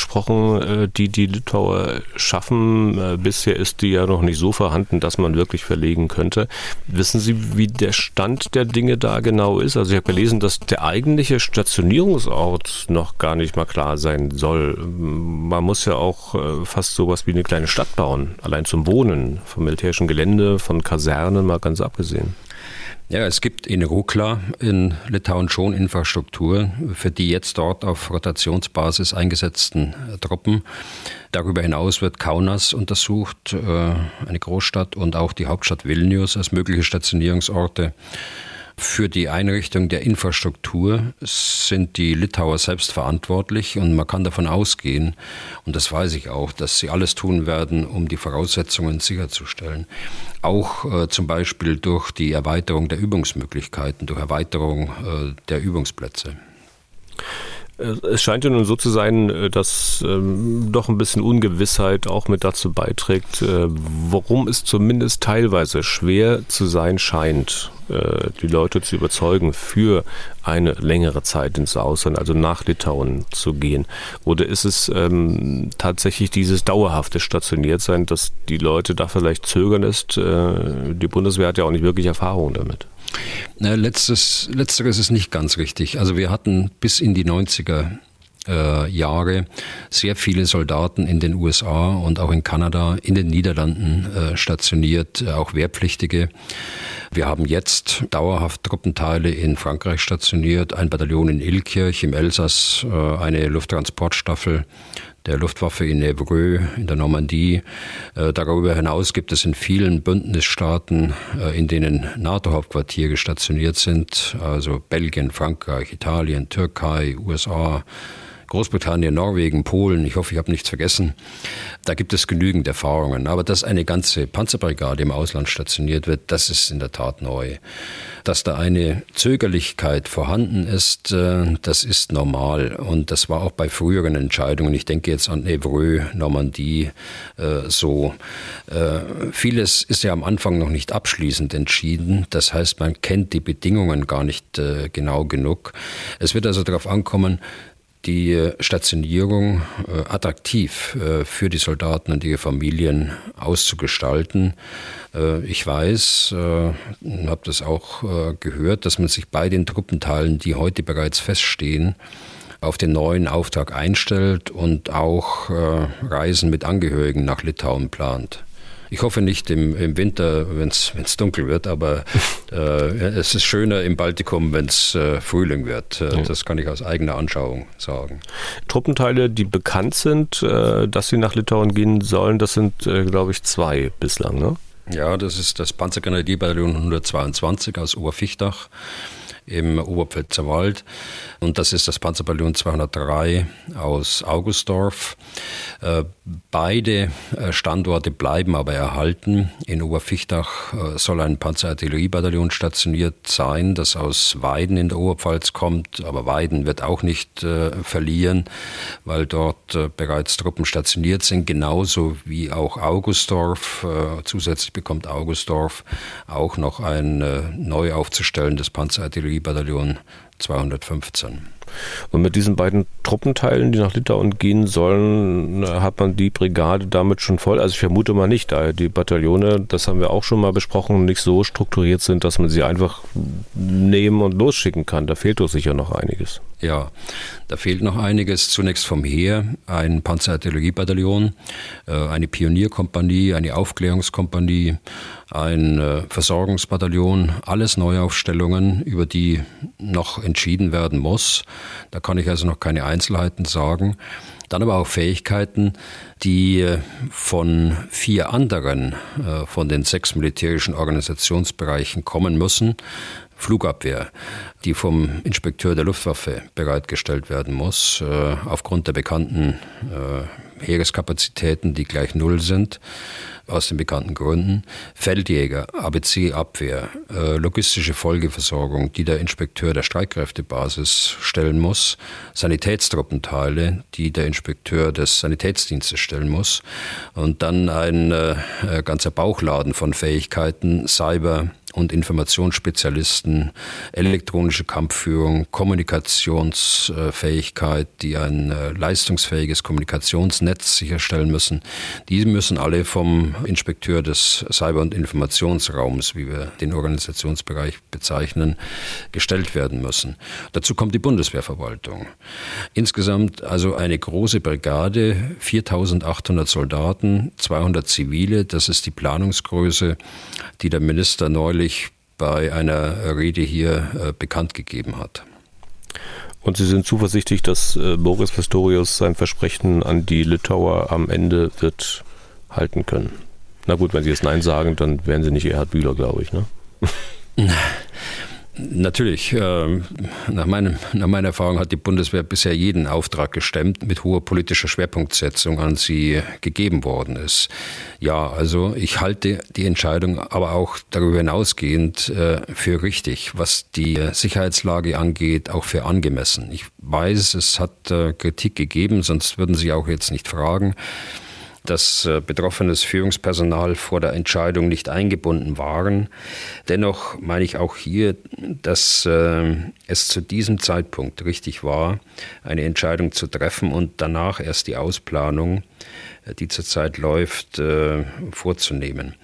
äh, die die Litauer schaffen. Äh, bisher ist die ja noch nicht so vorhanden, dass man wirklich verlegen könnte. Wissen Sie, wie der Stand der Dinge da genau ist? Also ich habe gelesen, dass der eigentliche Stationierungsort noch gar nicht mal klar sein soll. Man muss ja auch äh, fast sowas wie eine kleine Stadt bauen, allein zum Wohnen, vom militärischen Gelände, von Kasernen mal ganz abgesehen. Ja, es gibt in Rukla in Litauen schon Infrastruktur für die jetzt dort auf Rotationsbasis eingesetzten Truppen. Darüber hinaus wird Kaunas untersucht, äh, eine Großstadt und auch die Hauptstadt Vilnius als mögliche Stationierungsorte. Für die Einrichtung der Infrastruktur sind die Litauer selbst verantwortlich und man kann davon ausgehen, und das weiß ich auch, dass sie alles tun werden, um die Voraussetzungen sicherzustellen. Auch äh, zum Beispiel durch die Erweiterung der Übungsmöglichkeiten, durch Erweiterung äh, der Übungsplätze. Es scheint ja nun so zu sein, äh, dass ähm, doch ein bisschen Ungewissheit auch mit dazu beiträgt, äh, warum es zumindest teilweise schwer zu sein scheint, äh, die Leute zu überzeugen, für eine längere Zeit ins Ausland, also nach Litauen zu gehen. Oder ist es ähm, tatsächlich dieses dauerhafte Stationiertsein, dass die Leute da vielleicht zögern ist? Äh, die Bundeswehr hat ja auch nicht wirklich Erfahrung damit. Letzteres ist nicht ganz richtig. Also wir hatten bis in die 90er äh, Jahre sehr viele Soldaten in den USA und auch in Kanada, in den Niederlanden äh, stationiert, äh, auch Wehrpflichtige. Wir haben jetzt dauerhaft Truppenteile in Frankreich stationiert, ein Bataillon in Ilkirch im Elsass, eine Lufttransportstaffel der Luftwaffe in Evreux in der Normandie. Darüber hinaus gibt es in vielen Bündnisstaaten, in denen NATO-Hauptquartiere stationiert sind, also Belgien, Frankreich, Italien, Türkei, USA, Großbritannien, Norwegen, Polen, ich hoffe, ich habe nichts vergessen. Da gibt es genügend Erfahrungen. Aber dass eine ganze Panzerbrigade im Ausland stationiert wird, das ist in der Tat neu. Dass da eine Zögerlichkeit vorhanden ist, äh, das ist normal. Und das war auch bei früheren Entscheidungen. Ich denke jetzt an Evreux, Normandie, äh, so. Äh, vieles ist ja am Anfang noch nicht abschließend entschieden. Das heißt, man kennt die Bedingungen gar nicht genau genug. Es wird also darauf ankommen, die Stationierung äh, attraktiv äh, für die Soldaten und ihre Familien auszugestalten. Äh, ich weiß, äh, habe das auch äh, gehört, dass man sich bei den Truppenteilen, die heute bereits feststehen, auf den neuen Auftrag einstellt und auch äh, Reisen mit Angehörigen nach Litauen plant. Ich hoffe nicht im, im Winter, wenn es dunkel wird, aber <laughs> äh, es ist schöner im Baltikum, wenn es äh, Frühling wird. Äh, das kann ich aus eigener Anschauung sagen. Truppenteile, die bekannt sind, äh, dass sie nach Litauen gehen sollen, das sind, äh, glaube ich, zwei bislang, ne? Ja, das ist das Panzergrenadierbataillon 122 aus Oberfichtach im Oberpfälzer Wald. Und das ist das Panzerbataillon 203 aus Augustdorf. Äh, beide äh, Standorte bleiben aber erhalten. In Oberfichtach äh, soll ein Panzerartilleriebataillon stationiert sein, das aus Weiden in der Oberpfalz kommt. Aber Weiden wird auch nicht verlieren, weil dort bereits Truppen stationiert sind, genauso wie auch Augustdorf. Zusätzlich bekommt Augustdorf auch noch ein neu aufzustellendes Panzerartilleriebataillon 215. Und mit diesen beiden Truppenteilen, die nach Litauen gehen sollen, hat man die Brigade damit schon voll. Also ich vermute mal nicht, da die Bataillone, das haben wir auch schon mal besprochen, nicht so strukturiert sind, dass man sie einfach nehmen und losschicken kann. Da fehlt doch sicher noch einiges. Ja, da fehlt noch einiges. Zunächst vom Heer, ein Panzerartilleriebataillon, äh, eine Pionierkompanie, eine Aufklärungskompanie, ein äh, Versorgungsbataillon, alles Neuaufstellungen, über die noch entschieden werden muss. Da kann ich also noch keine Einzelheiten sagen. Dann aber auch Fähigkeiten, die äh, von vier anderen von den sechs militärischen Organisationsbereichen kommen müssen. Flugabwehr, die vom Inspekteur der Luftwaffe bereitgestellt werden muss, äh, aufgrund der bekannten äh, Heereskapazitäten, die gleich null sind aus den bekannten Gründen. Feldjäger, ABC-Abwehr, äh, logistische Folgeversorgung, die der Inspekteur der Streitkräftebasis stellen muss, Sanitätstruppenteile, die der Inspekteur des Sanitätsdienstes stellen muss und dann ein äh, ganzer Bauchladen von Fähigkeiten, Cyber, und Informationsspezialisten, elektronische Kampfführung, Kommunikationsfähigkeit, die ein äh, leistungsfähiges Kommunikationsnetz sicherstellen müssen. Die müssen alle vom Inspekteur des Cyber- und Informationsraums, wie wir den Organisationsbereich bezeichnen, gestellt werden müssen. Dazu kommt die Bundeswehrverwaltung. Insgesamt also eine große Brigade, 4800 Soldaten, 200 Zivile, das ist die Planungsgröße, die der Minister neulich bei einer Rede hier äh, bekannt gegeben hat. Und Sie sind zuversichtlich, dass äh, Boris Pistorius sein Versprechen an die Litauer am Ende wird halten können? Na gut, wenn Sie jetzt Nein sagen, dann wären Sie nicht Erhard Bühler, glaube ich, ne? <laughs> <laughs> Natürlich. Äh, nach, meinem, nach meiner Erfahrung hat die Bundeswehr bisher jeden Auftrag gestemmt, mit hoher politischer Schwerpunktsetzung an sie gegeben worden ist. Ja, also ich halte die Entscheidung aber auch darüber hinausgehend äh, für richtig, was die Sicherheitslage angeht, auch für angemessen. Ich weiß, es hat äh, Kritik gegeben, sonst würden Sie auch jetzt nicht fragen dass äh, betroffenes Führungspersonal vor der Entscheidung nicht eingebunden waren. Dennoch meine ich auch hier, dass äh, es zu diesem Zeitpunkt richtig war, eine Entscheidung zu treffen und danach erst die Ausplanung äh, die zurzeit läuft, vorzunehmen.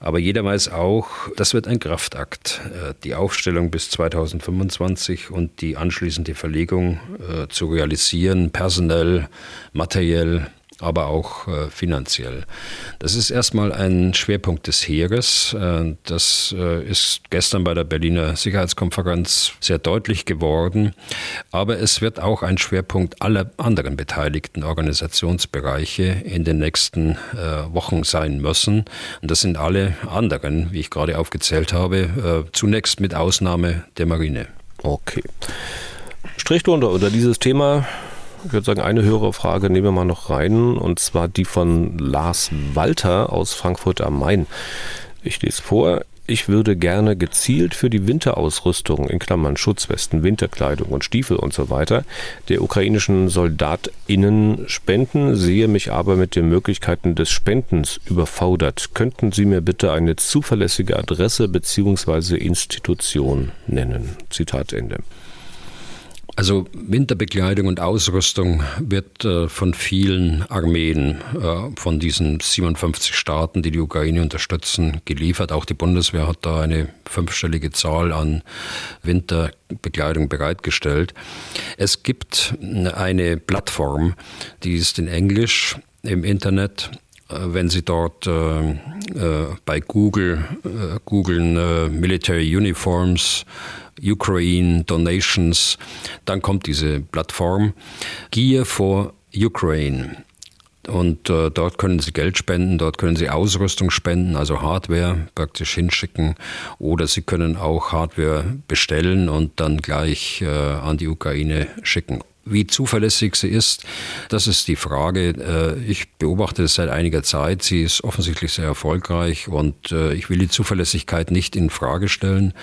Aber jeder weiß auch, das wird ein Kraftakt. Die Aufstellung bis 2025 und die anschließende Verlegung zu realisieren, personell, materiell, aber auch äh, finanziell. Das ist erstmal ein Schwerpunkt des Heeres. Äh, das äh, ist gestern bei der Berliner Sicherheitskonferenz sehr deutlich geworden. Aber es wird auch ein Schwerpunkt aller anderen beteiligten Organisationsbereiche in den nächsten äh, Wochen sein müssen. Und das sind alle anderen, wie ich gerade aufgezählt habe, äh, zunächst mit Ausnahme der Marine. Okay. Strich drunter unter dieses Thema ich würde sagen, eine höhere Frage nehmen wir mal noch rein, und zwar die von Lars Walter aus Frankfurt am Main. Ich lese vor. Ich würde gerne gezielt für die Winterausrüstung, in Klammern Schutzwesten, Winterkleidung und Stiefel und so weiter, der ukrainischen SoldatInnen spenden, sehe mich aber mit den Möglichkeiten des Spendens überfordert. Könnten Sie mir bitte eine zuverlässige Adresse bzw. Institution nennen? Zitat Ende. Also Winterbekleidung und Ausrüstung wird äh, von vielen Armeen äh, von diesen 57 Staaten, die die Ukraine unterstützen, geliefert. Auch die Bundeswehr hat da eine fünfstellige Zahl an Winterbekleidung bereitgestellt. Es gibt eine Plattform, die ist in Englisch im Internet äh, wenn Sie dort äh, äh, bei Google äh, googeln äh, Military Uniforms Ukraine Donations, dann kommt diese Plattform Gear for Ukraine. Und äh, dort können Sie Geld spenden, dort können Sie Ausrüstung spenden, also Hardware praktisch hinschicken. Oder Sie können auch Hardware bestellen und dann gleich äh, an die Ukraine schicken. Wie zuverlässig sie ist, das ist die Frage. Äh, ich beobachte es seit einiger Zeit. Sie ist offensichtlich sehr erfolgreich und äh, ich will die Zuverlässigkeit nicht in Frage stellen,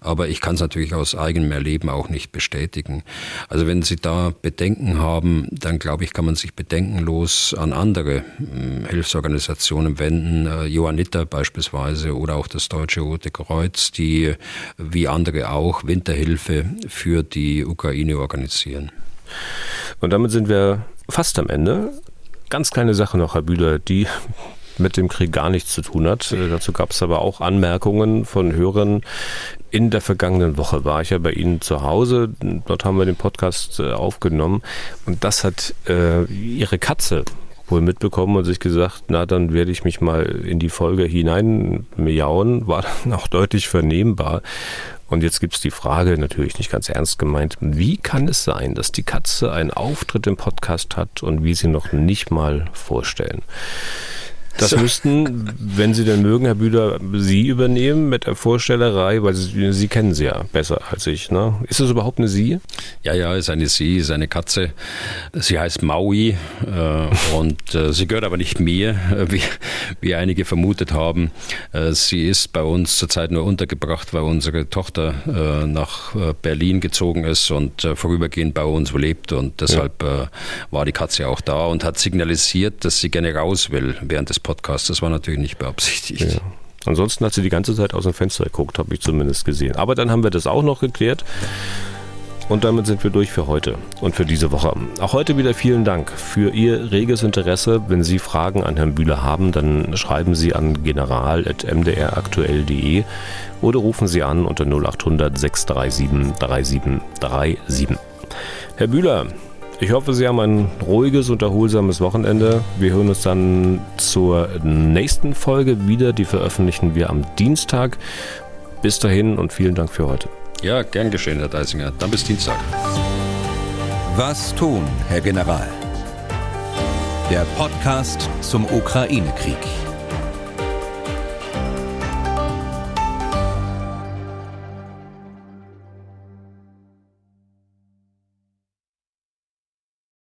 aber ich kann es natürlich aus eigenem Erleben auch nicht bestätigen. Also wenn Sie da Bedenken haben, dann glaube ich, kann man sich bedenkenlos an andere hm, Hilfsorganisationen wenden, äh, Johanniter beispielsweise oder auch das Deutsche Rote Kreuz, die wie andere auch Winterhilfe für die Ukraine organisieren. Und damit sind wir fast am Ende. Ganz kleine Sache noch, Herr Bühler, die mit dem Krieg gar nichts zu tun hat. Äh, dazu gab es aber auch Anmerkungen von Hörern. In der vergangenen Woche war ich ja bei Ihnen zu Hause. Dort haben wir den Podcast äh, aufgenommen. Und das hat äh, Ihre Katze wohl mitbekommen und sich gesagt, na, dann werde ich mich mal in die Folge hinein miauen. War dann auch deutlich vernehmbar. Und jetzt gibt es die Frage, natürlich nicht ganz ernst gemeint, wie kann es sein, dass die Katze einen Auftritt im Podcast hat und wie sie noch nicht mal vorstellen? Das so. müssten, wenn Sie denn mögen, Herr Büder, Sie übernehmen mit der Vorstellerei, weil Sie, Sie kennen sie ja besser als ich. Ne? Ist es überhaupt eine Sie? Ja, ja, ist eine Sie, ist eine Katze. Sie heißt Maui äh, und äh, sie gehört aber nicht mir, äh, wie, wie einige vermutet haben. Äh, sie ist bei uns zurzeit nur untergebracht, weil unsere Tochter äh, nach äh, Berlin gezogen ist und vorübergehend bei uns lebt und deshalb ja. war die Katze auch da und hat signalisiert, dass sie gerne raus will während des Podcasts. Das war natürlich nicht beabsichtigt. Ja. Ansonsten hat sie die ganze Zeit aus dem Fenster geguckt, habe ich zumindest gesehen. Aber dann haben wir das auch noch geklärt. Und damit sind wir durch für heute und für diese Woche. Auch heute wieder vielen Dank für Ihr reges Interesse. Wenn Sie Fragen an Herrn Bühler haben, dann schreiben Sie an general.mdraktuell.de oder rufen Sie an unter 0800 637 3737. Herr Bühler, ich hoffe, Sie haben ein ruhiges und erholsames Wochenende. Wir hören uns dann zur nächsten Folge wieder. Die veröffentlichen wir am Dienstag. Bis dahin und vielen Dank für heute. Ja, gern geschehen, Herr Deisinger. Dann bis Dienstag. Was tun, Herr General? Der Podcast zum Ukraine-Krieg.